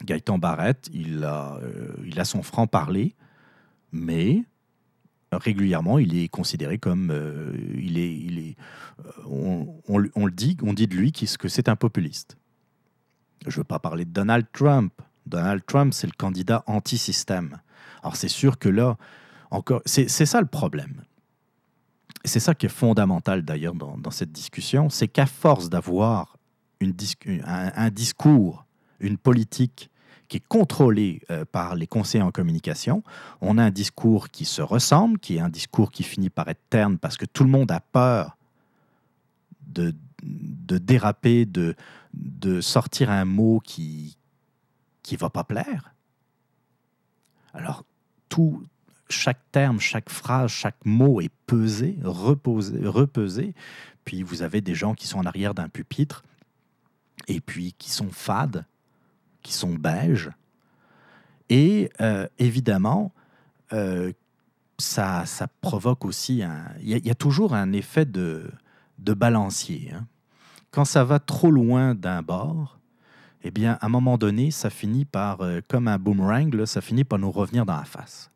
Gaëtan Barrette, il a, euh, il a son franc-parler, mais régulièrement, il est considéré comme. Euh, il est, on, le dit, on dit de lui que c'est un populiste. Je ne veux pas parler de Donald Trump. Donald Trump, c'est le candidat anti-système. Alors, c'est sûr que là, encore, c'est ça le problème. C'est ça qui est fondamental d'ailleurs dans, cette discussion, c'est qu'à force d'avoir un, discours, une politique qui est contrôlé euh, par les conseillers en communication. On a un discours qui se ressemble, qui est un discours qui finit par être terne parce que tout le monde a peur de, de déraper, de, de sortir un mot qui qui va pas plaire. Alors, tout, chaque terme, chaque phrase, chaque mot est pesé, reposé, repesé. Puis vous avez des gens qui sont en arrière d'un pupitre et puis qui sont fades qui sont beiges. Et euh, évidemment, euh, ça, ça, provoque aussi un... Il y, a toujours un effet de, de balancier. Hein. Quand ça va trop loin d'un bord, eh bien, à un moment donné, ça finit par, euh, comme un boomerang, ça finit par nous revenir dans la face.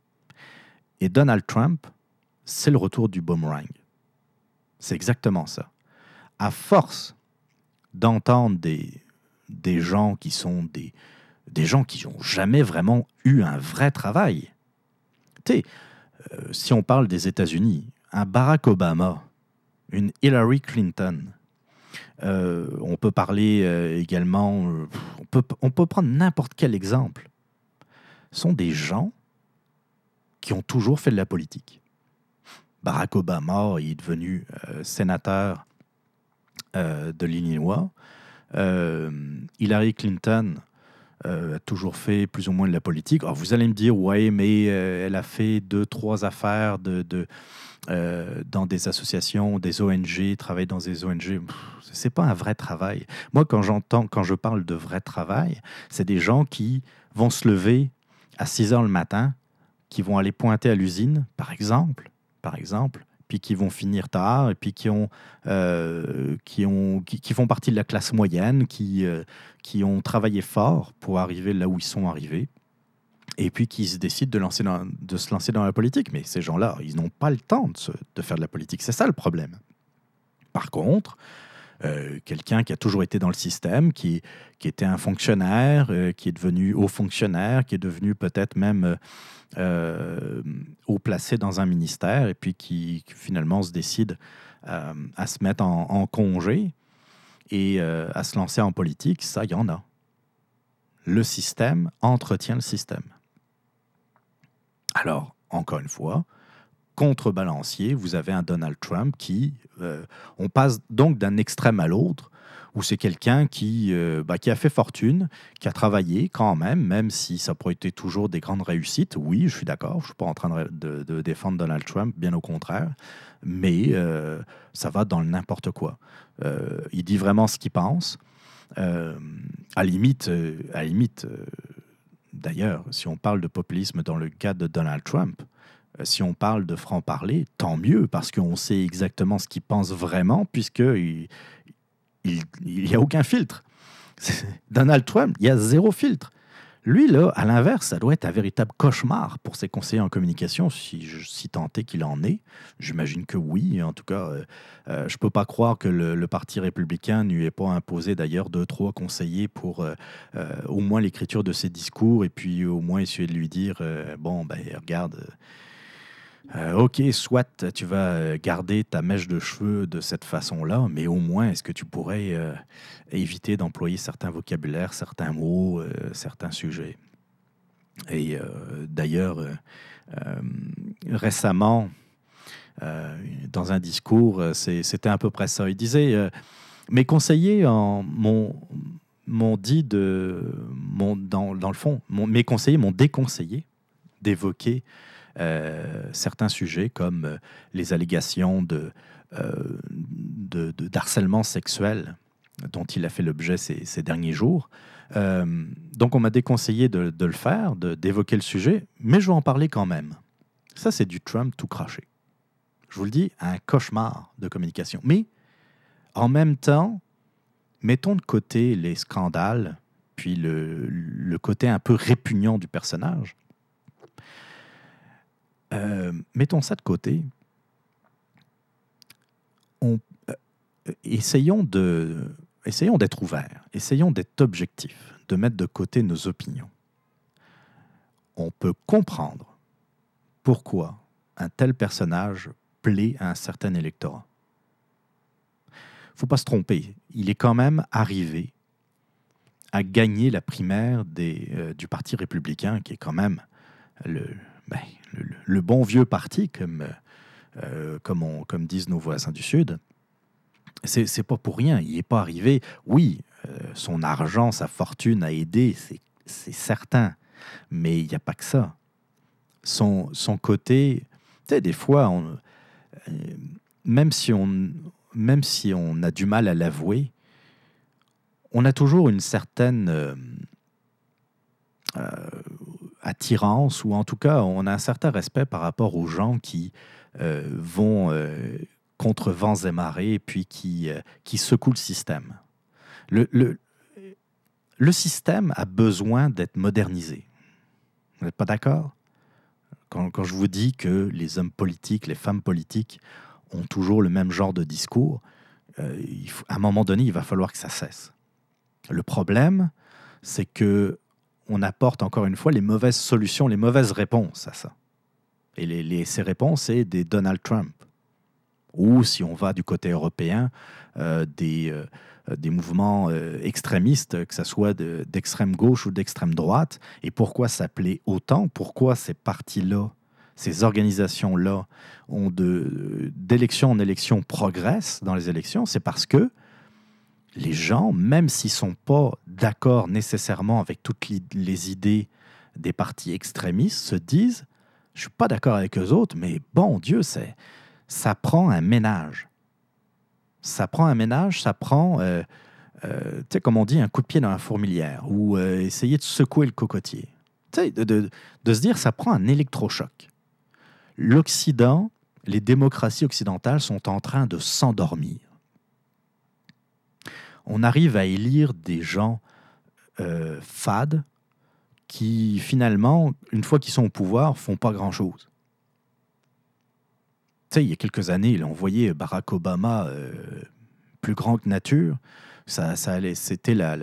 Et Donald Trump, c'est le retour du boomerang. C'est exactement ça. À force d'entendre des, des gens qui sont des, des gens qui n'ont jamais vraiment eu un vrai travail. Tu sais, euh, si on parle des États-Unis, un Barack Obama, une Hillary Clinton, euh, on peut parler euh, également, on, peut, on peut prendre n'importe quel exemple, sont des gens qui ont toujours fait de la politique. Barack Obama est devenu sénateur de l'Illinois. Euh, Hillary Clinton euh, a toujours fait plus ou moins de la politique. Alors, vous allez me dire, ouais, mais euh, elle a fait deux, trois affaires de euh, dans des associations, des ONG, travaille dans des ONG. C'est pas un vrai travail. Moi, quand j'entends, quand je parle de vrai travail, c'est des gens qui vont se lever à 6 heures le matin, qui vont aller pointer à l'usine, par exemple, par exemple, puis qui vont finir tard, et puis qui, ont, euh, qui, ont, qui, font partie de la classe moyenne, qui, euh, qui ont travaillé fort pour arriver là où ils sont arrivés, et puis qui se décident de, se lancer dans la politique. Mais ces gens-là, ils n'ont pas le temps de, faire de la politique. C'est ça le problème. Par contre, euh, quelqu'un qui a toujours été dans le système, qui, était un fonctionnaire, euh, qui est devenu haut fonctionnaire, qui est devenu peut-être même euh, haut placé dans un ministère, et puis qui, finalement se décide à se mettre en, congé et à se lancer en politique, ça, il y en a. Le système entretient le système. Alors, encore une fois, contrebalancier, vous avez un Donald Trump qui, euh, on passe donc d'un extrême à l'autre, où c'est quelqu'un qui, euh, bah, qui a fait fortune, qui a travaillé quand même, même si ça n'a été toujours des grandes réussites. Oui, je suis d'accord, je ne suis pas en train de, défendre Donald Trump, bien au contraire, mais euh, ça va dans n'importe quoi. il dit vraiment ce qu'il pense. à limite, à limite d'ailleurs, si on parle de populisme dans le cas de Donald Trump, euh, si on parle de franc-parler, tant mieux, parce qu'on sait exactement ce qu'il pense vraiment, puisqu'il n'y il, a aucun filtre. Donald Trump, il y a zéro filtre. Lui, là, à l'inverse, ça doit être un véritable cauchemar pour ses conseillers en communication, si, si qu'il en est. J'imagine que oui. En tout cas, euh, euh, je ne peux pas croire que le, Parti républicain ne lui ait pas imposé d'ailleurs deux, trois conseillers pour au moins l'écriture de ses discours et puis au moins essayer de lui dire bon, ben, regarde euh, ok, soit tu vas garder ta mèche de cheveux de cette façon-là, mais au moins, est-ce que tu pourrais euh, éviter d'employer certains vocabulaires, certains mots, euh, certains sujets? Et d'ailleurs, récemment, dans un discours, c'était à peu près ça. Il disait, mes conseillers m'ont dit de, dans, le fond, mes conseillers m'ont déconseillé d'évoquer euh, certains sujets comme euh, les allégations de, euh, sexuel dont il a fait l'objet ces, derniers jours. donc on m'a déconseillé de, le faire, d'évoquer le sujet, mais je vais en parler quand même. Ça, c'est du Trump tout craché. Je vous le dis, un cauchemar de communication. Mais en même temps, mettons de côté les scandales, puis le, le côté un peu répugnant du personnage. Euh, mettons ça de côté. Euh, essayons d'être ouverts, essayons d'être objectifs, de mettre de côté nos opinions. On peut comprendre pourquoi un tel personnage plaît à un certain électorat. Faut pas se tromper, il est quand même arrivé à gagner la primaire euh, du Parti républicain, qui est quand même le, ben, le, bon vieux parti, comme, euh, comme, disent nos voisins du Sud, c'est pas pour rien. Il n'est pas arrivé. Oui, euh, son argent, sa fortune a aidé, c'est certain. Mais il n'y a pas que ça. Son, son côté, tu sais, des fois, euh, même, si on, même si on a du mal à l'avouer, on a toujours une certaine attirance, ou en tout cas, on a un certain respect par rapport aux gens qui euh, vont euh, contre vents et marées, et puis qui, euh, qui secouent le système. Le, le, le système a besoin d'être modernisé. Vous n'êtes pas d'accord? Quand, quand, je vous dis que les hommes politiques, les femmes politiques ont toujours le même genre de discours, à un moment donné, il va falloir que ça cesse. Le problème, c'est que on apporte encore une fois les mauvaises solutions, les mauvaises réponses à ça. Et ces réponses, c'est des Donald Trump. Ou si on va du côté européen, euh, des, euh, des mouvements euh, extrémistes, que ce soit d'extrême gauche ou d'extrême droite. Et pourquoi plaît autant? Pourquoi ces partis-là, ces organisations-là, d'élection en élection progressent dans les élections? C'est parce que les gens, même s'ils ne sont pas d'accord nécessairement avec toutes les idées des partis extrémistes, se disent Je ne suis pas d'accord avec eux autres, mais bon Dieu, c'est, ça prend un ménage. Ça prend un ménage, ça prend, euh, euh, tu sais, comme on dit, un coup de pied dans la fourmilière ou euh, essayer de secouer le cocotier. Tu sais, de, de se dire ça prend un électrochoc. L'Occident, les démocraties occidentales sont en train de s'endormir on arrive à élire des gens euh, fades qui, finalement, une fois qu'ils sont au pouvoir, font pas grand-chose. Tu sais, il y a quelques années, on voyait Barack Obama euh, plus grand que nature. Ça, ça c'était la,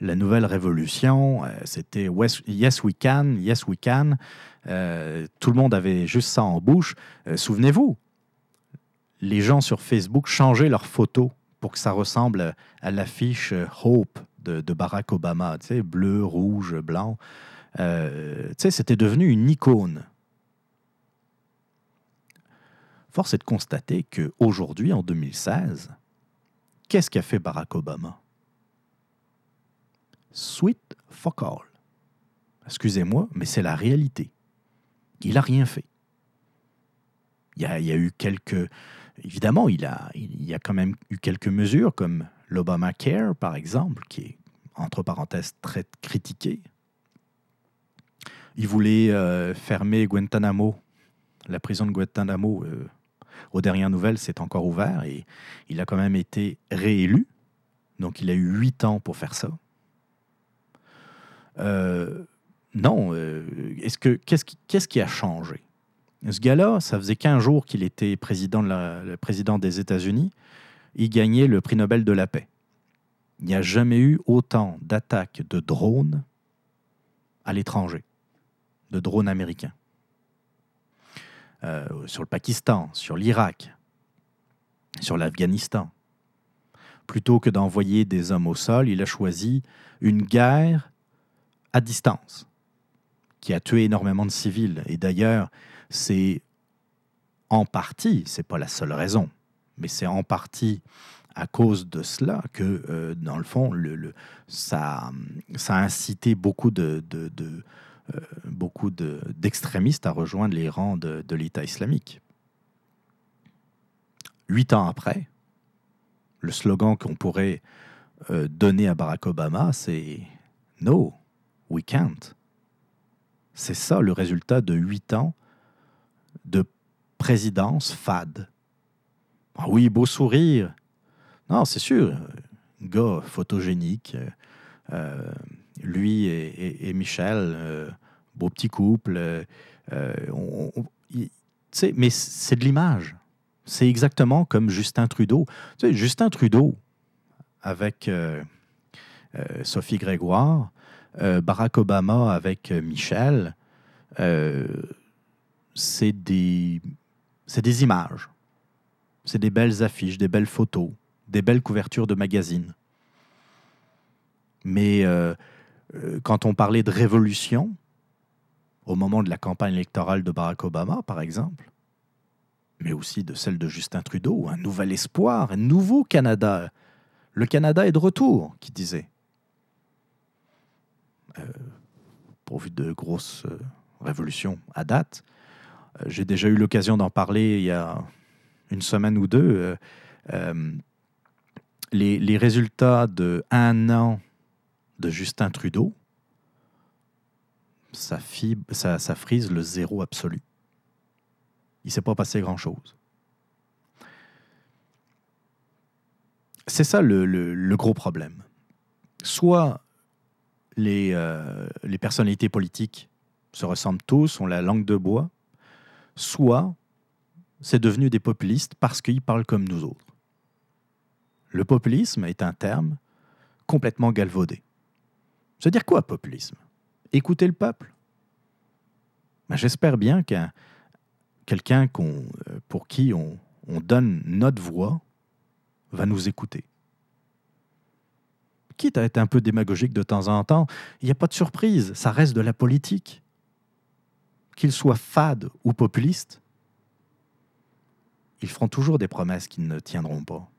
la, nouvelle révolution. Euh, c'était Yes we can, Yes we can. tout le monde avait juste ça en bouche. Souvenez-vous, les gens sur Facebook changeaient leurs photos pour que ça ressemble à l'affiche Hope de, Barack Obama, tu sais, bleu, rouge, blanc. Euh, tu sais, c'était devenu une icône. Force est de constater qu'aujourd'hui, en 2016, qu'est-ce qu'a fait Barack Obama? Sweet fuck all. Excusez-moi, mais c'est la réalité. Il n'a rien fait. Il y a eu quelques évidemment, il, a, il y a quand même eu quelques mesures comme l'Obamacare, par exemple, qui est, entre parenthèses, très critiqué. Il voulait euh, fermer Guantanamo, la prison de Guantanamo. Euh, aux dernières nouvelles, c'est encore ouvert et il a quand même été réélu. Donc, il a eu huit ans pour faire ça. Euh, non, est-ce que qu'est-ce qui, qu'est-ce qui a changé? Ce gars-là, ça faisait 15 jours qu'il était président, des États-Unis. Il gagnait le prix Nobel de la paix. Il n'y a jamais eu autant d'attaques de drones à l'étranger, de drones américains. Euh, sur le Pakistan, sur l'Irak, sur l'Afghanistan. Plutôt que d'envoyer des hommes au sol, il a choisi une guerre à distance qui a tué énormément de civils. Et d'ailleurs, c'est en partie, c'est pas la seule raison, mais c'est en partie à cause de cela que, euh, dans le fond, ça, a incité beaucoup de, de, euh, d'extrémistes à rejoindre les rangs de, l'État islamique. Huit ans après, le slogan qu'on pourrait euh, donner à Barack Obama, c'est No, we can't. C'est ça le résultat de huit ans de présidence fade. Ah oui, beau sourire. Non, c'est sûr, gars photogénique. Euh, lui et, Michel, euh, beau petit couple. Euh, mais c'est de l'image. C'est exactement comme Justin Trudeau. Justin Trudeau, avec Sophie Grégoire, Barack Obama avec Michel, c'est des, images. C'est des belles affiches, des belles photos, des belles couvertures de magazines. Mais euh, euh, quand on parlait de révolution, au moment de la campagne électorale de Barack Obama, par exemple, mais aussi de celle de Justin Trudeau, un nouvel espoir, un nouveau Canada. Le Canada est de retour, qui disait. Euh, pourvu de grosses révolutions à date, j'ai déjà eu l'occasion d'en parler il y a une semaine ou deux. Euh, euh, les, résultats de un an de Justin Trudeau, ça, frise le zéro absolu. Il ne s'est pas passé grand-chose. C'est ça le, gros problème. Soit les personnalités politiques se ressemblent tous, ont la langue de bois, soit c'est devenu des populistes parce qu'ils parlent comme nous autres. Le populisme est un terme complètement galvaudé. Ça veut dire quoi, populisme? Écouter le peuple? Ben, J'espère bien qu'un quelqu'un euh, pour qui on, on donne notre voix va nous écouter. Quitte à être un peu démagogique de temps en temps, il n'y a pas de surprise, ça reste de la politique qu'ils soient fades ou populistes, ils feront toujours des promesses qu'ils ne tiendront pas.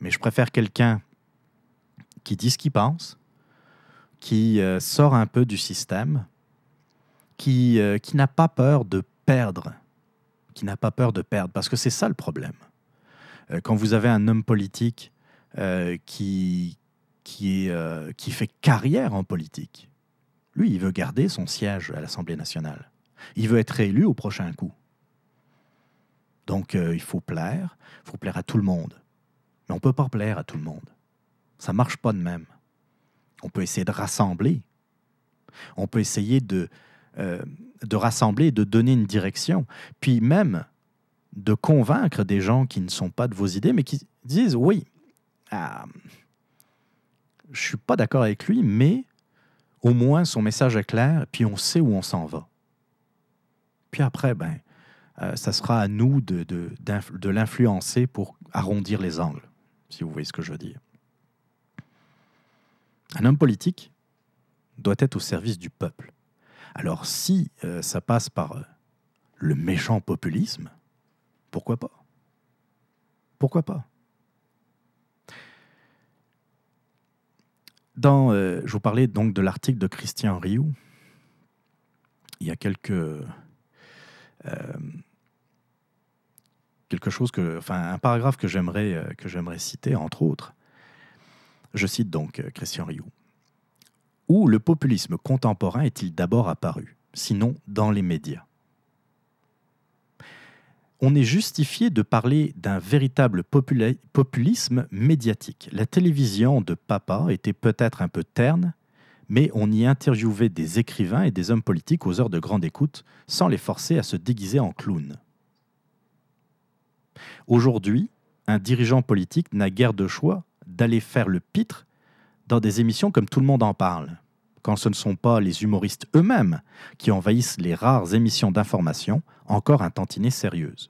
Mais je préfère quelqu'un qui dit ce qu'il pense, qui euh, sort un peu du système, qui, euh, qui n'a pas peur de perdre, qui n'a pas peur de perdre, parce que c'est ça le problème. Euh, quand vous avez un homme politique qui, qui, fait carrière en politique, lui, il veut garder son siège à l'Assemblée nationale. Il veut être réélu au prochain coup. Donc, il faut plaire, il faut plaire à tout le monde. Mais on ne peut pas plaire à tout le monde. Ça ne marche pas de même. On peut essayer de rassembler. On peut essayer de, euh, de rassembler, de donner une direction. Puis même de convaincre des gens qui ne sont pas de vos idées, mais qui disent oui, ah, je ne suis pas d'accord avec lui, mais au moins son message est clair, puis on sait où on s'en va. Puis après, ben, euh, ça sera à nous de, de, de l'influencer pour arrondir les angles, si vous voyez ce que je veux dire. Un homme politique doit être au service du peuple. Alors si euh, ça passe par euh, le méchant populisme, pourquoi pas? Pourquoi pas? Dans, je vous parlais donc de l'article de Christian Rioux. Il y a quelques quelque chose que, enfin, un paragraphe que j'aimerais que j'aimerais citer entre autres. Je cite donc euh, Christian Rioux. Où le populisme contemporain est-il d'abord apparu, sinon dans les médias? On est justifié de parler d'un véritable populisme médiatique. La télévision de papa était peut-être un peu terne, mais on y interviewait des écrivains et des hommes politiques aux heures de grande écoute sans les forcer à se déguiser en clown. Aujourd'hui, un dirigeant politique n'a guère de choix d'aller faire le pitre dans des émissions comme Tout le monde en parle, quand ce ne sont pas les humoristes eux-mêmes qui envahissent les rares émissions d'information encore un tantinet sérieuses.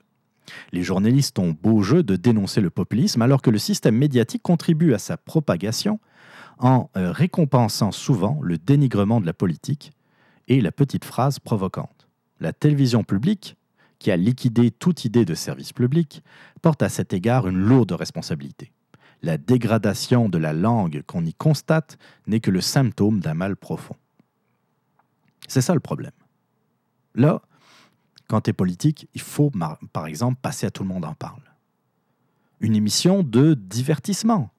Les journalistes ont beau jeu de dénoncer le populisme alors que le système médiatique contribue à sa propagation en euh, récompensant souvent le dénigrement de la politique et la petite phrase provocante. La télévision publique, qui a liquidé toute idée de service public, porte à cet égard une lourde responsabilité la dégradation de la langue qu'on y constate n'est que le symptôme d'un mal profond. C'est ça le problème. Là, quand tu es politique, il faut, par exemple, passer à tout le monde en parle. Une émission de divertissement.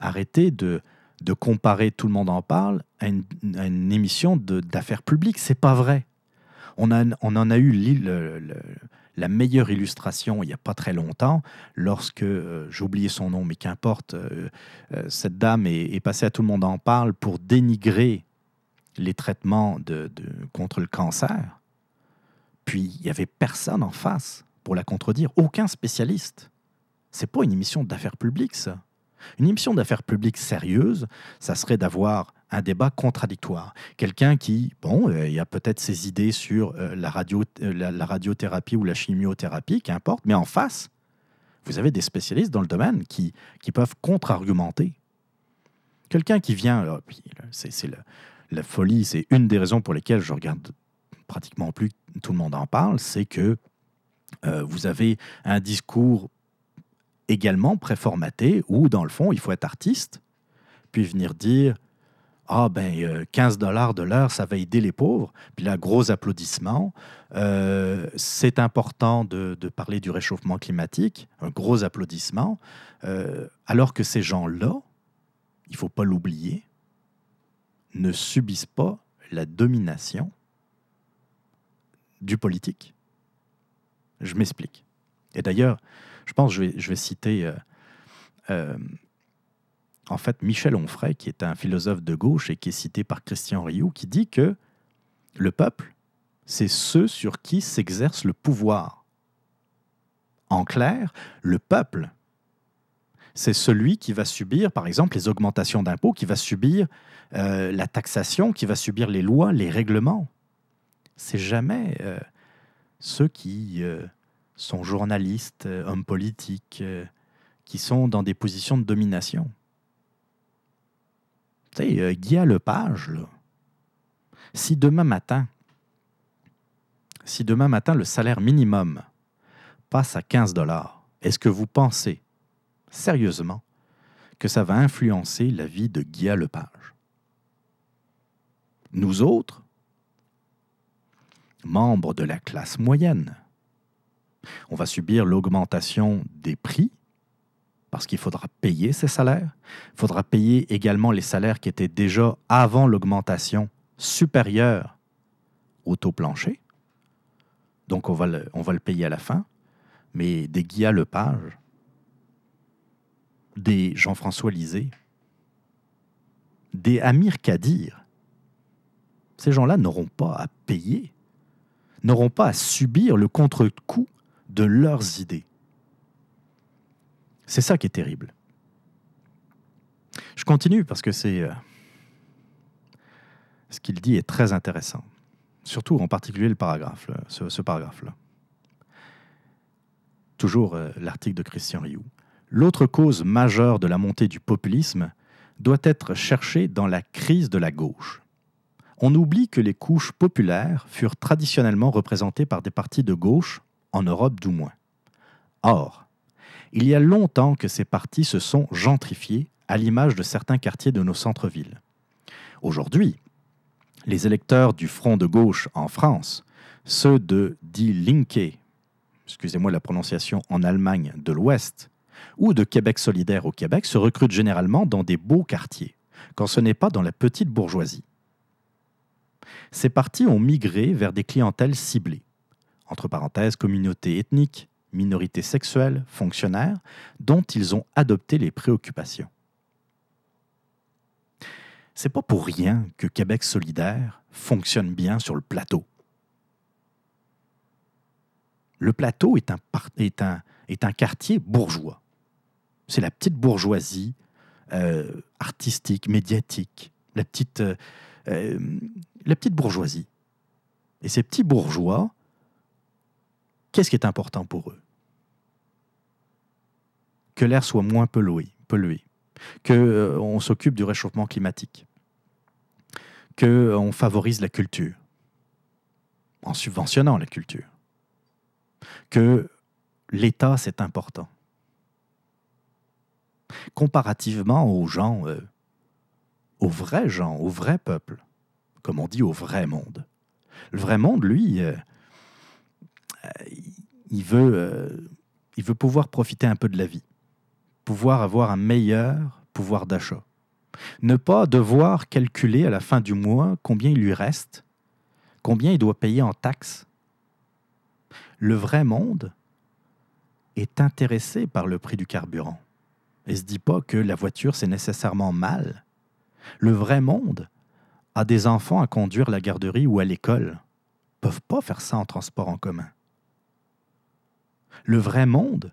Arrêtez de, de comparer tout le monde en parle à une, émission d'affaires publiques. C'est pas vrai. On, a, on en a eu la meilleure illustration il n'y a pas très longtemps, lorsque, euh, j'ai oublié son nom, mais qu'importe, euh, euh, cette dame est, passée à tout le monde en parle pour dénigrer les traitements de, contre le cancer. Puis il n'y avait personne en face pour la contredire, aucun spécialiste. C'est pas une émission d'affaires publiques, ça. Une émission d'affaires publiques sérieuse, ça serait d'avoir un débat contradictoire. Quelqu'un qui, bon, euh, il a peut-être ses idées sur euh, euh, la, radiothérapie ou la chimiothérapie, qu'importe, mais en face, vous avez des spécialistes dans le domaine qui, qui peuvent contre-argumenter. Quelqu'un qui vient, c'est la, la folie, c'est une des raisons pour lesquelles je regarde pratiquement plus tout le monde en parle, c'est que vous avez un discours également préformaté où, dans le fond, il faut être artiste, puis venir dire ah ben 15 euh, dollars de l'heure, ça va aider les pauvres. Puis là, gros applaudissements. Euh, c'est important de, parler du réchauffement climatique, un gros applaudissement. Euh, alors que ces gens-là, il ne faut pas l'oublier, ne subissent pas la domination du politique. Je m'explique. Et d'ailleurs, je pense que je vais, citer en fait Michel Onfray, qui est un philosophe de gauche et qui est cité par Christian Rioux, qui dit que le peuple, c'est ceux sur qui s'exerce le pouvoir. En clair, le peuple, c'est celui qui va subir, par exemple, les augmentations d'impôts, qui va subir euh, la taxation, qui va subir les lois, les règlements. C'est jamais euh, ceux qui euh, sont journalistes, hommes politiques, qui sont dans des positions de domination. Tu sais, euh, Guy Lepage, si demain matin, si demain matin le salaire minimum passe à 15 dollars, est-ce que vous pensez sérieusement que ça va influencer la vie de Guy Lepage? Nous autres, membres de la classe moyenne, on va subir l'augmentation des prix parce qu'il faudra payer ces salaires. Il faudra payer également les salaires qui étaient déjà avant l'augmentation supérieurs au taux plancher. Donc on va le, on va le payer à la fin. Mais des Guy Lepage, des Jean-François Lisée, des Amir Kadir, ces gens-là n'auront pas à payer, n'auront pas à subir le contre-coup de leurs idées. C'est ça qui est terrible. Je continue parce que c'est... Euh, ce qu'il dit est très intéressant. Surtout en particulier le paragraphe, ce, paragraphe-là. Toujours euh, l'article de Christian Rioux. L'autre cause majeure de la montée du populisme doit être cherchée dans la crise de la gauche. On oublie que les couches populaires furent traditionnellement représentées par des partis de gauche, en Europe du moins. Or, il y a longtemps que ces partis se sont gentrifiés à l'image de certains quartiers de nos centres-villes. Aujourd'hui, les électeurs du Front de gauche en France, ceux de Die Linke, excusez-moi la prononciation en Allemagne de l'Ouest, ou de Québec solidaire au Québec se recrutent généralement dans des beaux quartiers, quand ce n'est pas dans la petite bourgeoisie. Ces partis ont migré vers des clientèles ciblées, entre parenthèses communautés ethniques, minorités sexuelles, fonctionnaires, dont ils ont adopté les préoccupations. C'est pas pour rien que Québec solidaire fonctionne bien sur le plateau. Le plateau est un, est un, est un quartier bourgeois. C'est la petite bourgeoisie euh, artistique, médiatique, la petite, euh, euh, la petite bourgeoisie. Et ces petits bourgeois, qu'est-ce qui est important pour eux? Que l'air soit moins pollué, pollué. Qu'on euh, s'occupe du réchauffement climatique, qu'on euh, favorise la culture, en subventionnant la culture, que l'État, c'est important. Comparativement aux gens, euh, aux vrais gens, au vrai peuple, comme on dit au vrai monde. Le vrai monde, lui, il, veut, il veut pouvoir profiter un peu de la vie pouvoir avoir un meilleur pouvoir d'achat. Ne pas devoir calculer à la fin du mois combien il lui reste, combien il doit payer en taxes. Le vrai monde est intéressé par le prix du carburant et se dit pas que la voiture c'est nécessairement mal. Le vrai monde a des enfants à conduire à la garderie ou à l'école. Peuvent pas faire ça en transport en commun. Le vrai monde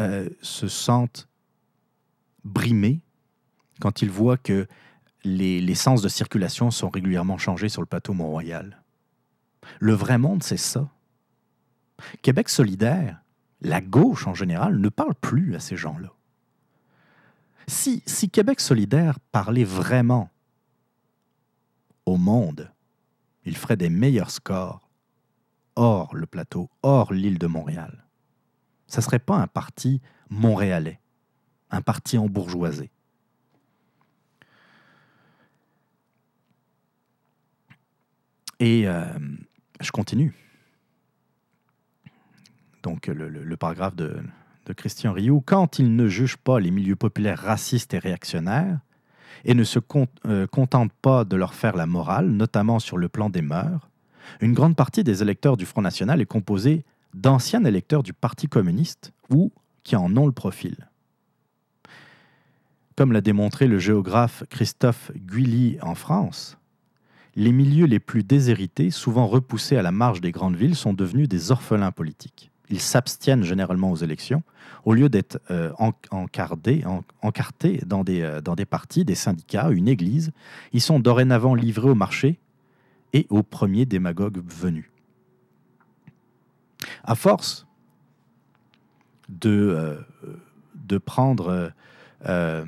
euh, se sentent brimés quand ils voient que les, sens de circulation sont régulièrement changés sur le plateau Mont-Royal. Le vrai monde, c'est ça. Québec solidaire, la gauche en général, ne parle plus à ces gens-là. Si, si Québec solidaire parlait vraiment au monde, il ferait des meilleurs scores hors le plateau, hors l'île de Montréal ça ne serait pas un parti montréalais, un parti embourgeoisé. Et euh, je continue. Donc le, paragraphe de, Christian Rioux, quand il ne juge pas les milieux populaires racistes et réactionnaires, et ne se euh, contente pas de leur faire la morale, notamment sur le plan des mœurs, une grande partie des électeurs du Front National est composée d'anciens électeurs du Parti communiste ou qui en ont le profil. Comme l'a démontré le géographe Christophe Guilly en France, les milieux les plus déshérités, souvent repoussés à la marge des grandes villes, sont devenus des orphelins politiques. Ils s'abstiennent généralement aux élections, au lieu d'être euh, encartés, dans, des, euh, dans des partis, des syndicats, une église. Ils sont dorénavant livrés au marché et aux premiers démagogues venus. À force de, euh, prendre euh,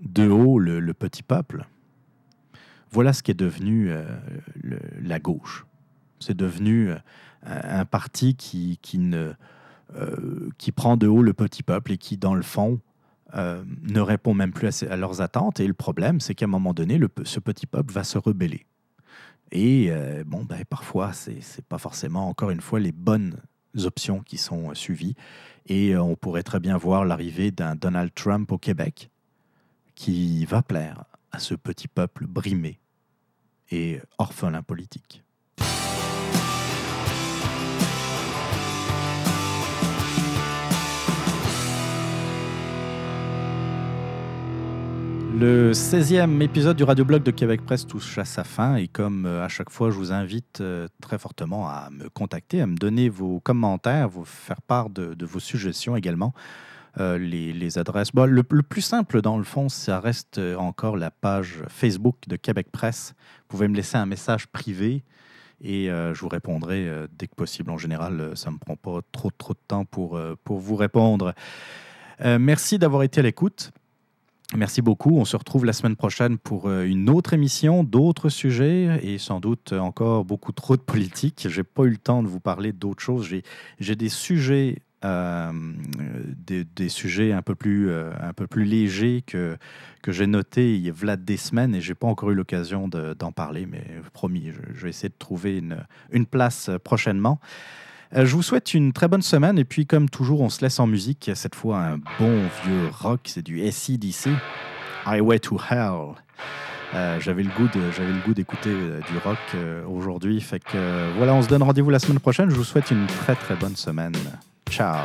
de haut le, petit peuple, voilà ce qui est devenu euh, la gauche. C'est devenu un parti qui, prend de haut le petit peuple et qui, dans le fond, ne répond même plus à, leurs attentes. Et le problème, c'est qu'à un moment donné, ce petit peuple va se rebeller. Et bon, ben, parfois, ce n'est pas forcément, encore une fois, les bonnes options qui sont suivies. Et on pourrait très bien voir l'arrivée d'un Donald Trump au Québec qui va plaire à ce petit peuple brimé et orphelin politique. Le 16e épisode du Radioblog de Québec Presse touche à sa fin et comme euh, à chaque fois, je vous invite euh, très fortement à me contacter, à me donner vos commentaires, vous faire part de, vos suggestions également. Euh, les, adresses. le, plus simple, dans le fond, ça reste encore la page Facebook de Québec Presse. Vous pouvez me laisser un message privé et je vous répondrai dès que possible. En général, ça ne me prend pas trop, trop de temps pour, pour vous répondre. merci d'avoir été à l'écoute. Merci beaucoup. On se retrouve la semaine prochaine pour euh, une autre émission, d'autres sujets et sans doute encore beaucoup trop de politique. J'ai pas eu le temps de vous parler d'autres choses. J'ai des sujets, euh, des, sujets un peu plus, euh, un peu plus légers que, que j'ai notés il y a des semaines et j'ai pas encore eu l'occasion d'en parler. Mais promis, je, vais essayer de trouver une, une place prochainement. Euh, je vous souhaite une très bonne semaine et puis comme toujours, on se laisse en musique. Cette fois, un bon vieux rock, c'est du SEDC, Highway to Hell. Euh, j'avais le goût j'avais le goût d'écouter euh, du rock aujourd'hui. Fait que voilà, on se donne rendez-vous la semaine prochaine. Je vous souhaite une très très bonne semaine. Ciao.